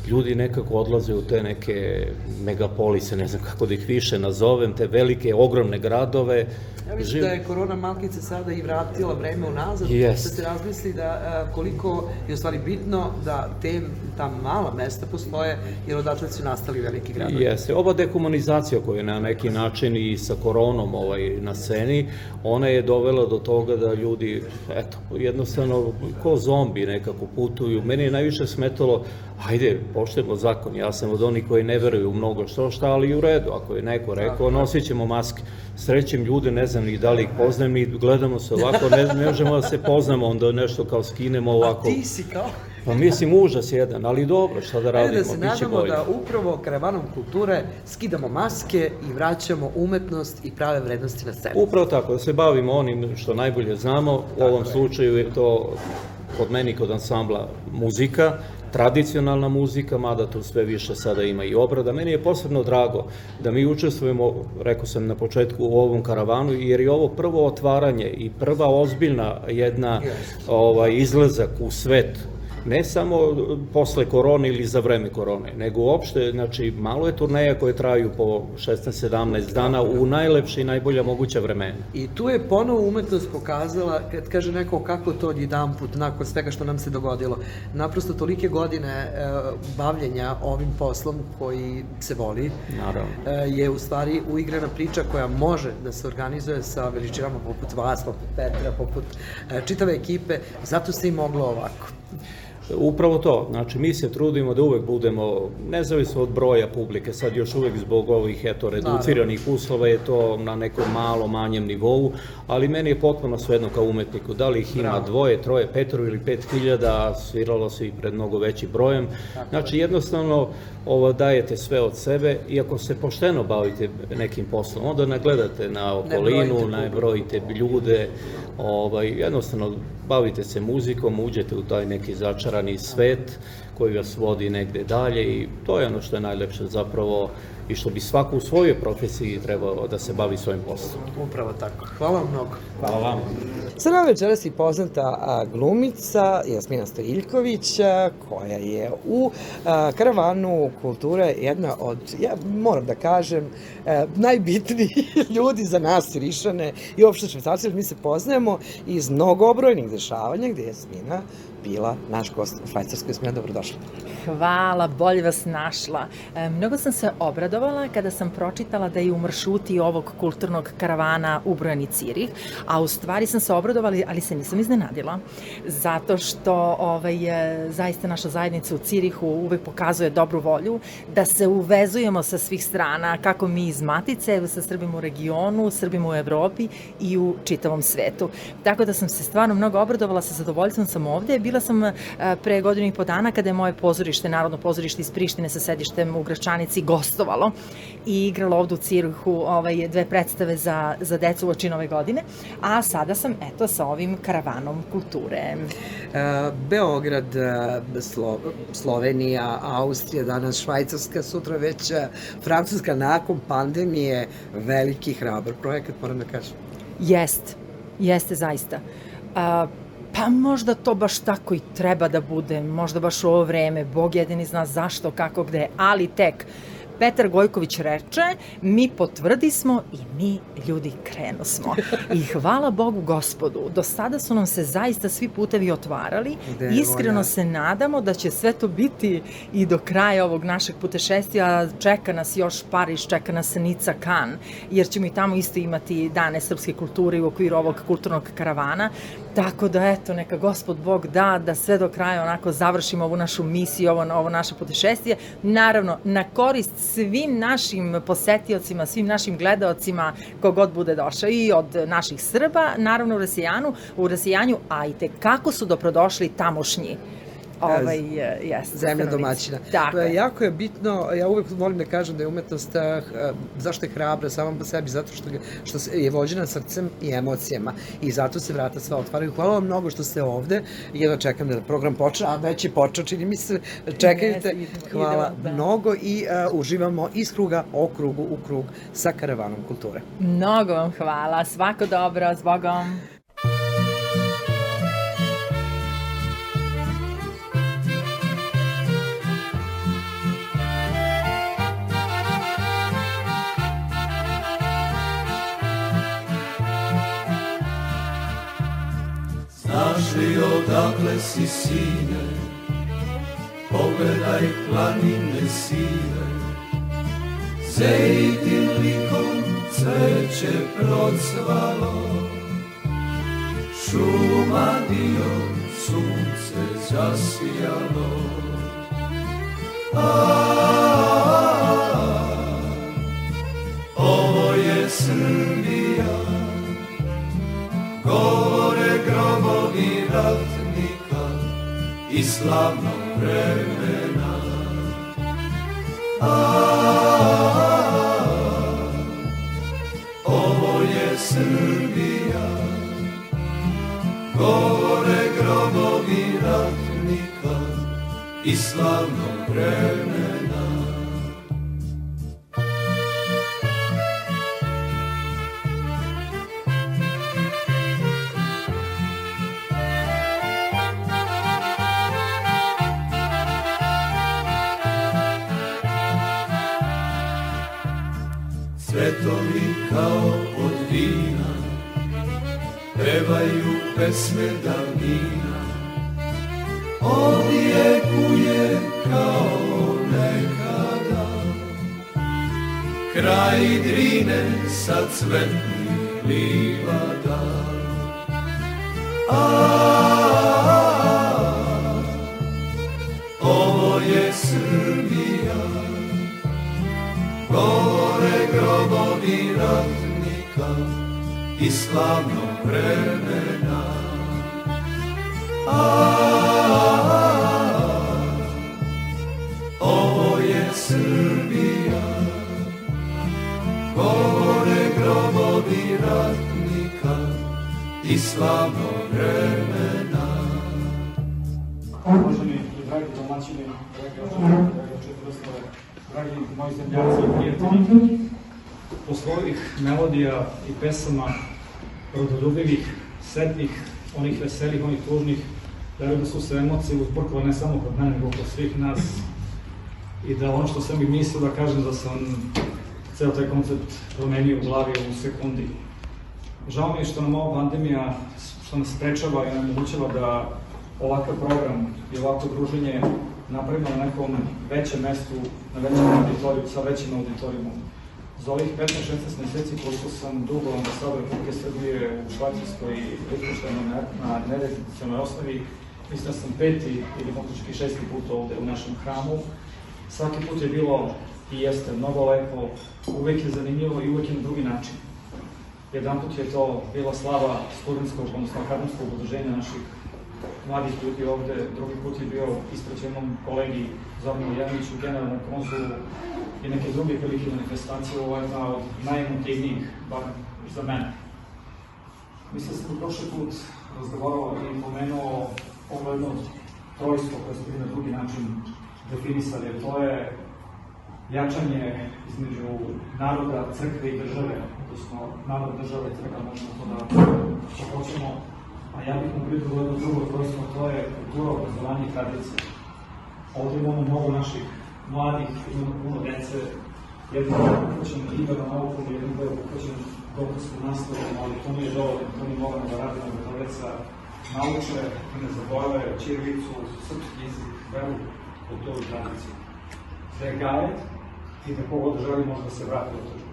Ljudi nekako odlaze u te neke megapolise, ne znam kako da ih više nazovem, te velike, ogromne gradove. Ja mislim Živ- da je korona malkice sada i vratila vreme unazad, Jest. da se razmisli da koliko je u stvari bitno da te, ta mala mesta postoje, jer odatle su nastali veliki gradovi. Jeste, ova dekomunizacija koja je na neki način i sa koronom ovaj, na sceni, ona je dovela do toga da ljudi, eto, jednostavno ko zombi nekako putuju. Meni je najviše smetalo, ajde, poštujemo zakon, ja sam od onih koji ne veruju u mnogo što šta, ali i u redu, ako je neko rekao, nosit ćemo maske. Srećem ljude, ne znam ni da li ih poznajem, ni gledamo se ovako, ne, ne možemo da se poznamo, onda nešto kao skinemo ovako. Ti si kao... Pa mislim, užas jedan, ali dobro, šta da Ajde radimo, da se nadamo bolje. da upravo karavanom kulture skidamo maske i vraćamo umetnost i prave vrednosti na scenu. Upravo tako, da se bavimo onim što najbolje znamo, u ovom slučaju je to kod meni kod ansambla muzika, tradicionalna muzika, mada tu sve više sada ima i obrada. Meni je posebno drago da mi učestvujemo, rekao sam na početku, u ovom karavanu, jer je ovo prvo otvaranje i prva ozbiljna jedna ovaj, izlazak u svet ne samo posle korone ili za vreme korone, nego uopšte, znači, malo je turneja koje traju po 16-17 dana u najlepše i najbolja moguća vremena. I tu je ponovo umetnost pokazala, kad kaže neko kako to odjedan put, nakon svega što nam se dogodilo, naprosto tolike godine e, bavljenja ovim poslom koji se voli, Naravno. e, je u stvari uigrana priča koja može da se organizuje sa veličinama poput vas, poput Petra, poput e, čitave ekipe, zato se i moglo ovako. Upravo to, znači mi se trudimo da uvek budemo, nezavisno od broja publike, sad još uvek zbog ovih eto reduciranih uslova je to na nekom malo manjem nivou, ali meni je potpuno svejedno kao umetniku, da li ih ima Bravo. dvoje, troje, petro ili pet hiljada, sviralo se i pred mnogo većim brojem, znači jednostavno ovo dajete sve od sebe i ako se pošteno bavite nekim poslom, onda ne gledate na okolinu, brojite ne brojite ljude, ovaj, jednostavno bavite se muzikom, uđete u taj neki začarani svet koji vas vodi negde dalje i to je ono što je najlepše zapravo i što bi svako u svojoj profesiji trebao da se bavi svojim poslom. Upravo tako. Hvala vam mnogo. Hvala vam. Sa nama večeras i poznata glumica Jasmina Stojiljković, koja je u karavanu kulture jedna od, ja moram da kažem, najbitnijih ljudi za nas Sirišane i uopšte švajcarci, jer mi se poznajemo iz mnogobrojnih dešavanja gde je Jasmina bila naš gost u Švajcarskoj. Jasmina, dobrodošla. Hvala, bolje vas našla. E, mnogo sam se obradovala kada sam pročitala da je u maršruti ovog kulturnog karavana ubrojani Cirih, a u stvari sam se obradovala, ali se nisam iznenadila, zato što ovaj, e, zaista naša zajednica u Cirihu uvek pokazuje dobru volju, da se uvezujemo sa svih strana, kako mi iz Matice, sa Srbima u regionu, Srbima u Evropi i u čitavom svetu. Tako da sam se stvarno mnogo obradovala, sa zadovoljstvom sam ovde. Bila sam e, pre godinu i po dana kada je moje pozorište, Narodno pozorište iz Prištine sa sedištem u Gračanici gostovalo i igralo ovde u Cirihu ovaj, dve predstave za, za decu u oči nove godine, a sada sam eto sa ovim karavanom kulture. E, Beograd, e, Slo, Slovenija, Austrija, danas Švajcarska, sutra već Francuska nakon pandemije, veliki hrabar projekat, moram da kažem. Jest, jeste zaista. A, pa možda to baš tako i treba da bude, možda baš u ovo vreme, Bog jedini zna zašto, kako, gde, ali tek Petar Gojković reče, mi potvrdismo i mi ljudi krenusmo. I hvala Bogu gospodu, do sada su nam se zaista svi putevi otvarali, Gde iskreno se nadamo da će sve to biti i do kraja ovog našeg putešestija. Čeka nas još Pariz, čeka nas Nica Kan, jer ćemo i tamo isto imati dane srpske kulture u okviru ovog kulturnog karavana. Tako da, eto, neka gospod Bog da, da sve do kraja onako završimo ovu našu misiju, ovo, ovo naše putešestije. Naravno, na korist svim našim posetiocima, svim našim gledaocima, kogod bude došao i od naših Srba, naravno u Rasijanu, u Rasijanju, a i te kako su dobrodošli tamošnji ovaj, e, jeste, Zemlja domaćina. Pa, je. Jako je bitno, ja uvek volim da kažem da je umetnost, eh, zašto je hrabra sama po sebi, zato što, ga- što je vođena srcem i emocijama i zato se vrata sva otvaraju. Hvala vam mnogo što ste ovde, jedno čekam da program počne, a već je počeo, čini mi se, čekajte. Hvala idemo, da. mnogo i eh, uživamo iz kruga o krugu u krug sa karavanom kulture. Mnogo vam hvala, svako dobro, s Bogom. Odakle si sine, pogledaj planine sive, Zejtin likom cveće procvalo, šuma dio sunce zasijalo. A, ovo je Srbija, i slavnog vremena. A, ovo je Srbija, govore grobovi ratnika i slavnog vremena. Kraj drine sa cvetnih prijatelji, posle ovih melodija i pesama rodoljubivih, setnih, onih veselih, onih tužnih, verujem da su se emocije uzburkale ne samo kod mene, nego kod svih nas i da ono što sam i mislio da kažem da sam ceo taj koncept promenio u glavi u sekundi. Žao mi je što nam ova pandemija, što nas sprečava i onemogućava da ovakav program i ovako druženje napravimo na nekom većem mestu, na većem auditoriju, sa većim auditorijumom. Za ovih 15-16 meseci koliko sam dugo ambasador Republike Srbije u Švajcarskoj i Lichtensteinu na, na nerezidencionoj osnovi, mislim da sam peti ili faktički šesti put ovde u našem hramu. Svaki put je bilo i jeste mnogo lepo, uvek je zanimljivo i uvek je na drugi način. Jedan put je to bila slava studentskog, odnosno akademskog udruženja naših mladih ljudi ovde, drugi put je bio ispraćenom kolegi Zoranu Janiću, generalnom konzulu i neke druge velike manifestacije, ovo je jedna od najemotivnijih, bar za mene. Mislim da prošli put razgovarao i pomenuo ovo jedno trojstvo koje ste na drugi način definisali, to je jačanje između naroda, crkve i države, odnosno narod, države crkva, možemo to da hoćemo, a ja bih mu pridružio jedno drugo trojstvo, to je kultura, obrazovanje i tradicija. Ovde imamo mnogo naših mladih, imamo puno dece, jedan je upućen igrano naukom, jedan je upućen doktorskom nastavom, ali to nije dovoljno, to mi moramo da radimo da deca nauče, da ne zaborave čirilicu, srpski jezik, veru, kulturu i tradiciju. Da je gaje i da kogod želi može da se vrati do toga.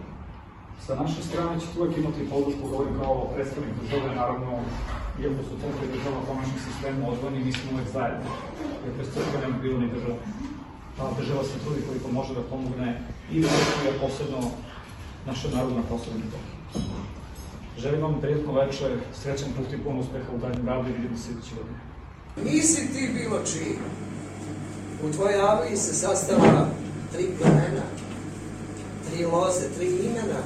Sa naše strane ćete uvek imati podršku, govorim kao predstavnik države, naravno, iako su crkve i država po našem sistemu odvojeni, mi smo uvek zajedno. Jer bez crkve nema bilo ni država. Ta država se trudi koliko može da pomogne i da je posebno naša narodna posebna to. Želim vam prijatno večer, srećan put i puno uspeha u daljem radu i vidimo se idući godine. Nisi ti bilo čiji. U tvojoj aviji se sastava tri plemena, tri loze, tri imena.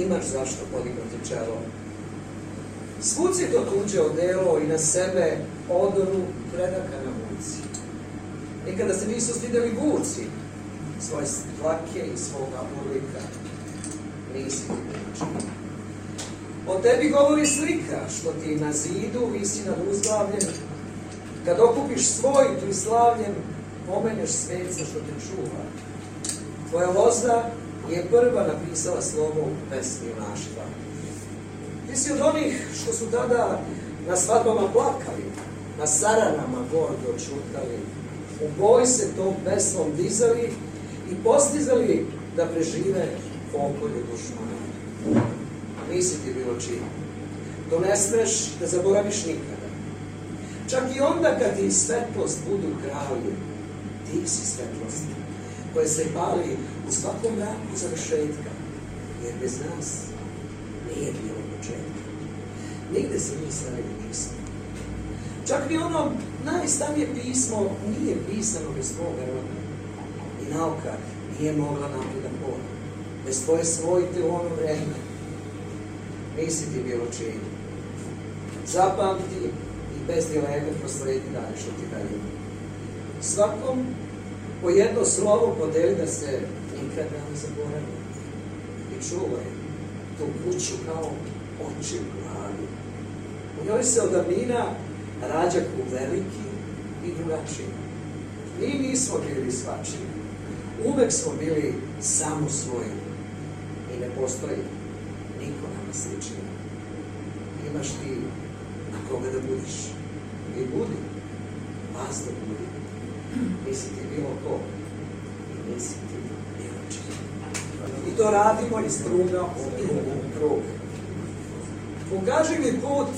Imaš zašto podignuti čelo. Svud si to tuđe odelo i na sebe odoru predaka na vuci. Nikada se nisu stideli vuci svoje dlake i svoga urlika. Nisi ti čiji. O tebi govori slika, što ti na zidu visi nad uzglavljem. Kad okupiš svoj tu slavljem, pomeneš sveca što te čuva. Tvoja loza je prva napisala slovo pesmi junaštva. Ti si od onih što su tada na svadbama plakali, na saranama gordo čutali, u boj se tom pesmom dizali i postizali da prežive pokolje dušmana. Nisi ti bilo čin. To ne smeš da zaboraviš nikada. Čak i onda kad ti svetlost budu kralje, ti si svetlost, koje se pali u svakom mraku završetka, jer bez nas nije bilo početka. Nigde se mi sredi nismo. Čak ni ono najstarije pismo nije pisano bez tvoga roda. I nauka nije mogla napredan pol. Bez tvoje svojte u ono vreme. Nisi ti bilo čin. Zapamti i bez dileme prosledi dalje što ti dalje. Svakom po jedno slovo podeli da se nikada ne zaboravi. I čuvaj tu kuću kao oči u glavi. U njoj se od davnina rađa u veliki i drugačiji. Mi nismo bili svačiji. Uvek smo bili samo svoji. I ne postoji niko nama sličniji. Imaš ti na koga da budiš. I budi. Vas da budi. Nisi ti bilo ko. I nisi ti bilo čiji. I to radimo iz kruga u krug. Mi put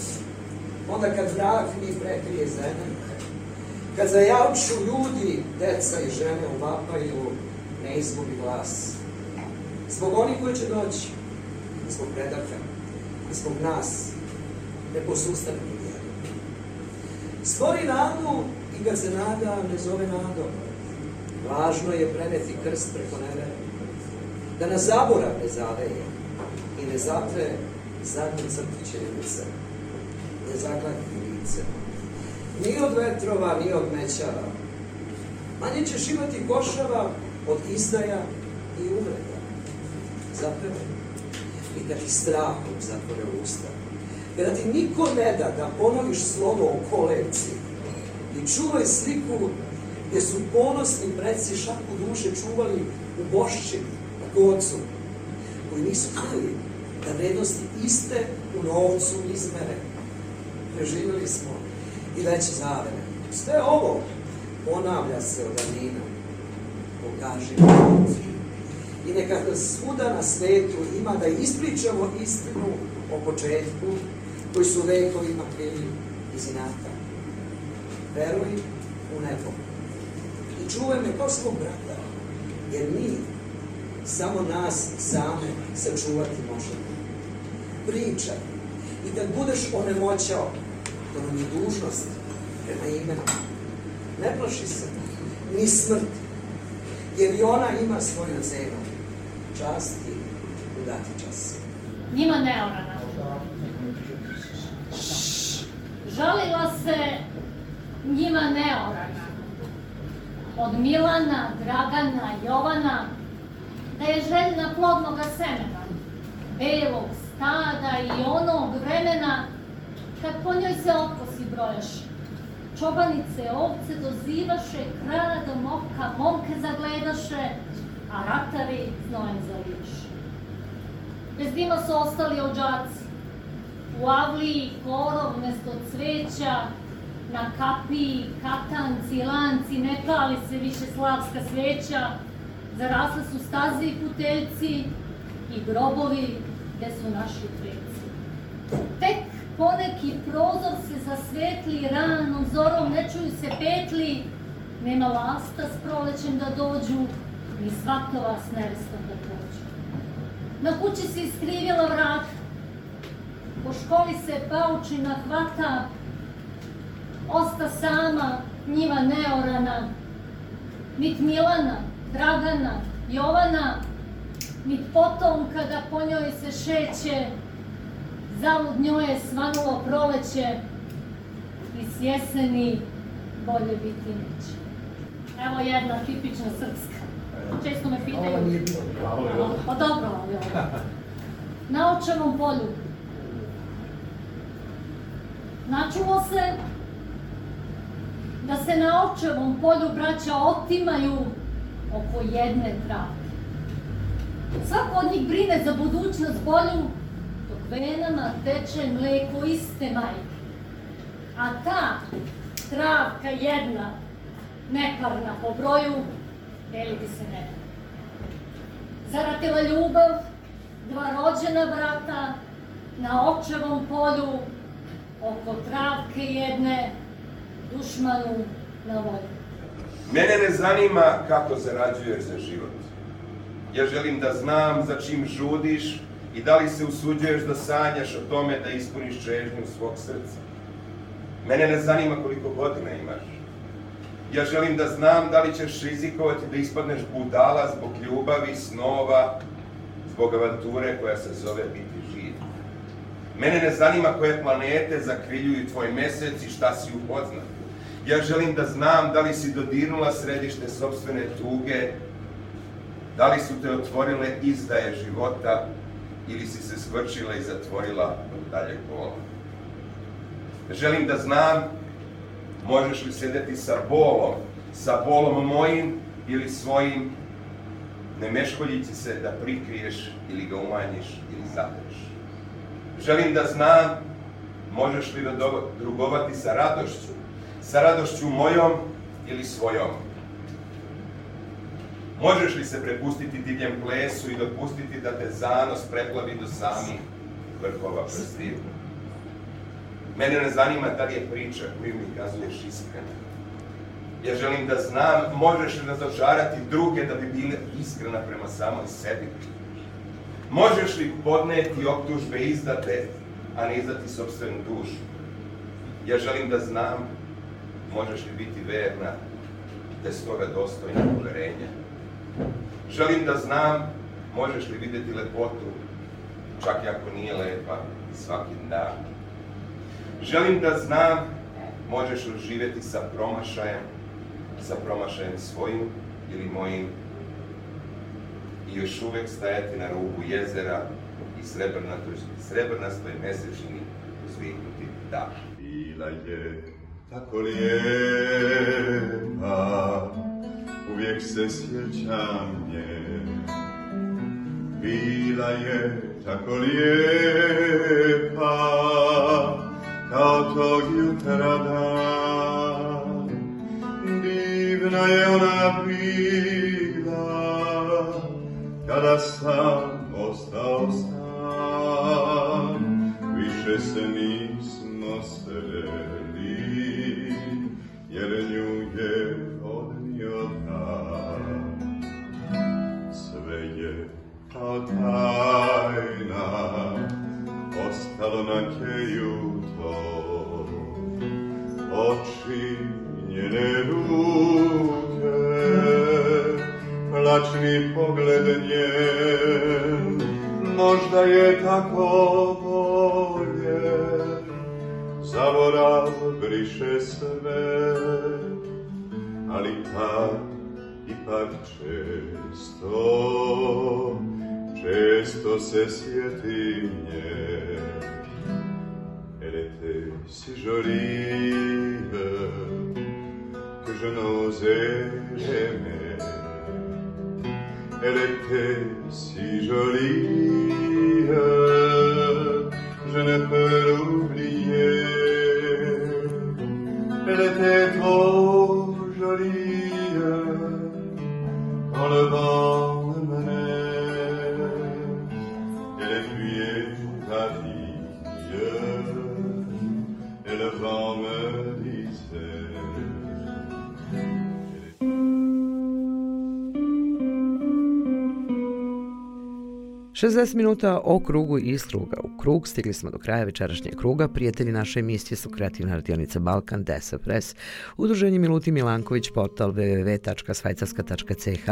onda kad vrak mi prekrije zemlje, kad zajavču ljudi, deca i žene u vapaju, ne izgubi glas. Zbog onih koji će doći, zbog predaka, zbog nas, ne posustane vjeru. Stvori nadu i kad se nada ne zove nadom. Važno je preneti krst preko nevere. Da nas zaborav ne zaveje i ne zatre zadnje crtiće lice ne zaklati lice. Ni od vetrova, ni od mećava. Manje ćeš imati košava od izdaja i uvreda. Zapevaj. I da ti strahom zatvore usta. Kada ti niko ne da da ponoviš slovo o kolevci i čuvaj sliku gdje su ponosni preci šaku duše čuvali u bošći, na gocu, koji nisu htjeli da vrednosti iste u novcu izmere preživjeli smo i veće zavere. Sve ovo ponavlja se od davnina. Pokaži. I neka svuda na svetu ima da ispričamo istinu o početku koji su vekovima bili iz inata. Veruj u nebo. I čuvaj me kao svog brata, jer mi samo nas same sačuvati možemo. Pričaj. I kad budeš onemoćao, to nam je dužnost prema imenu. Ne plaši se, ni smrt, jer i ona ima svoju cenu. Časti u dati čas. Njima neorana. Žalila se njima neorana. Od Milana, Dragana, Jovana, da je željna plodnoga semena, belog stada i onog vremena kad po njoj se otkosi brojaše. Čobanice ovce dozivaše, do moka momke zagledaše, a ratari znojem zalijaše. Bez dima su ostali ođaci. U avliji korov mesto cveća, na kapiji, katanci, lanci, ne pali se više slavska sveća, zarasle su staze i puteljci i grobovi gde su naši preci. Tek poneki prozor se zasvetli ranom zorom, ne čuju se petli, nema lasta s prolećem da dođu, ni svatova s nerestom da pođu. Na kući se iskrivila vrata, po školi se paučina hvata, osta sama, njiva neorana, nit Milana, Dragana, Jovana, nit potomka da po njoj se šeće, zalud njoj je svanulo proleće i s jeseni bolje biti neće. Evo jedna tipična srpska. Često me pitaju. Ovo nije bilo. Pa dobro, ali ovo. Na očevom polju. Načulo se da se na očevom polju braća otimaju oko jedne trave. Svako od njih brine za budućnost bolju, dok venama teče mleko iste majke. A ta travka jedna, neparna po broju, deli bi se ne. Zaratila ljubav, dva rođena brata, na očevom polju, oko travke jedne, dušmanu na volju. Mene ne zanima kako zarađuješ za život. Ja želim da znam za čim žudiš i da li se usuđuješ da sanjaš o tome da ispuniš čežnju svog srca. Mene ne zanima koliko godina imaš. Ja želim da znam da li ćeš rizikovati da ispadneš budala zbog ljubavi, snova, zbog avanture koja se zove biti živ. Mene ne zanima koje planete zakriljuju tvoj mesec i šta si upoznat. Ja želim da znam da li si dodirnula središte sobstvene tuge, da li su te otvorile izdaje života ili si se skvrčila i zatvorila od daljeg bola. Želim da znam možeš li sedeti sa bolom, sa bolom mojim ili svojim, ne meškoljici se da prikriješ ili ga umanjiš ili zatreš. Želim da znam možeš li da drugovati sa radošću, sa radošću mojom ili svojom. Možeš li se prepustiti divljem plesu i dopustiti da te zanos preplavi do samih vrhova prstiju? Mene ne zanima da li je priča koju mi kazuješ iskrena. Ja želim da znam, možeš li razočarati druge da bi bile iskrena prema samoj sebi. Možeš li podneti optužbe izdate, a ne izdati sobstvenu dušu. Ja želim da znam, možeš li biti verna, te stoga dostojna poverenja. Želim da znam, možeš li vidjeti lepotu, čak i ako nije lepa, svaki dan. Želim da znam, možeš li živjeti sa promašajem, sa promašajem svojim ili mojim i još uvek stajati na rubu jezera i srebrnatoj, srebrnastoj mesečini uzviknuti da. Bila je tako lijepa, uvijek se sjećam nje. Bila je tako lijepa, kao tog jutra dan. Divna je ona bila, kada sam ostao sam, više se nismo sreli, jer nju je odnio dan. Sve je kao tajna, ostalo na keju to, oči njene ruke, plačni pogled njen, možda je tako zaborav briše sve, ali ipak, ipak često, često se sjetim nje. Elle était si jolie que je n'osais l'aimer. Elle était si jolie, je ne peux 60 minuta o krugu iz kruga. U krug stigli smo do kraja večerašnjeg kruga. Prijatelji naše emisije su kreativna radionica Balkan, Desa Press, Udruženje Miluti Milanković, portal www.svajcarska.ch,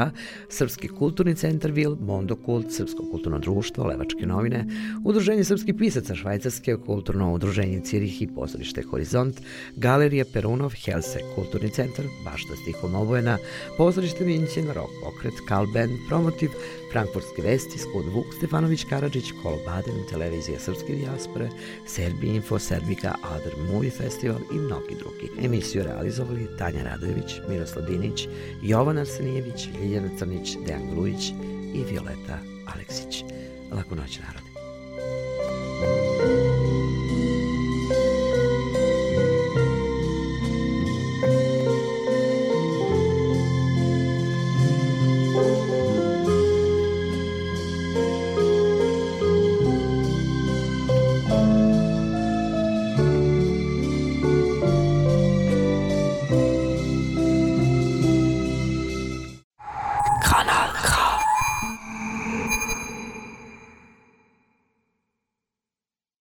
Srpski kulturni centar Vil, Mondo Kult, Srpsko kulturno društvo, Levačke novine, Udruženje srpskih pisaca Švajcarske, Kulturno udruženje Cirih i pozorište Horizont, Galerija Perunov, Helse, Kulturni centar, Bašta stihom Obojena, pozorište Minćin, Rock Pokret, Kalben, Promotiv, Frankfurtske vesti, Skud Vuk, Stefanović Karadžić, Kolo Baden, Televizija Srpske dijaspore, Serbi Info, Serbika, Adar Movie Festival i mnogi drugi. Emisiju realizovali Tanja Radojević, Miroslav Dinić, Jovan Arsenijević, Ljiljana Crnić, Dejan Grujić i Violeta Aleksić. Laku noć, narode.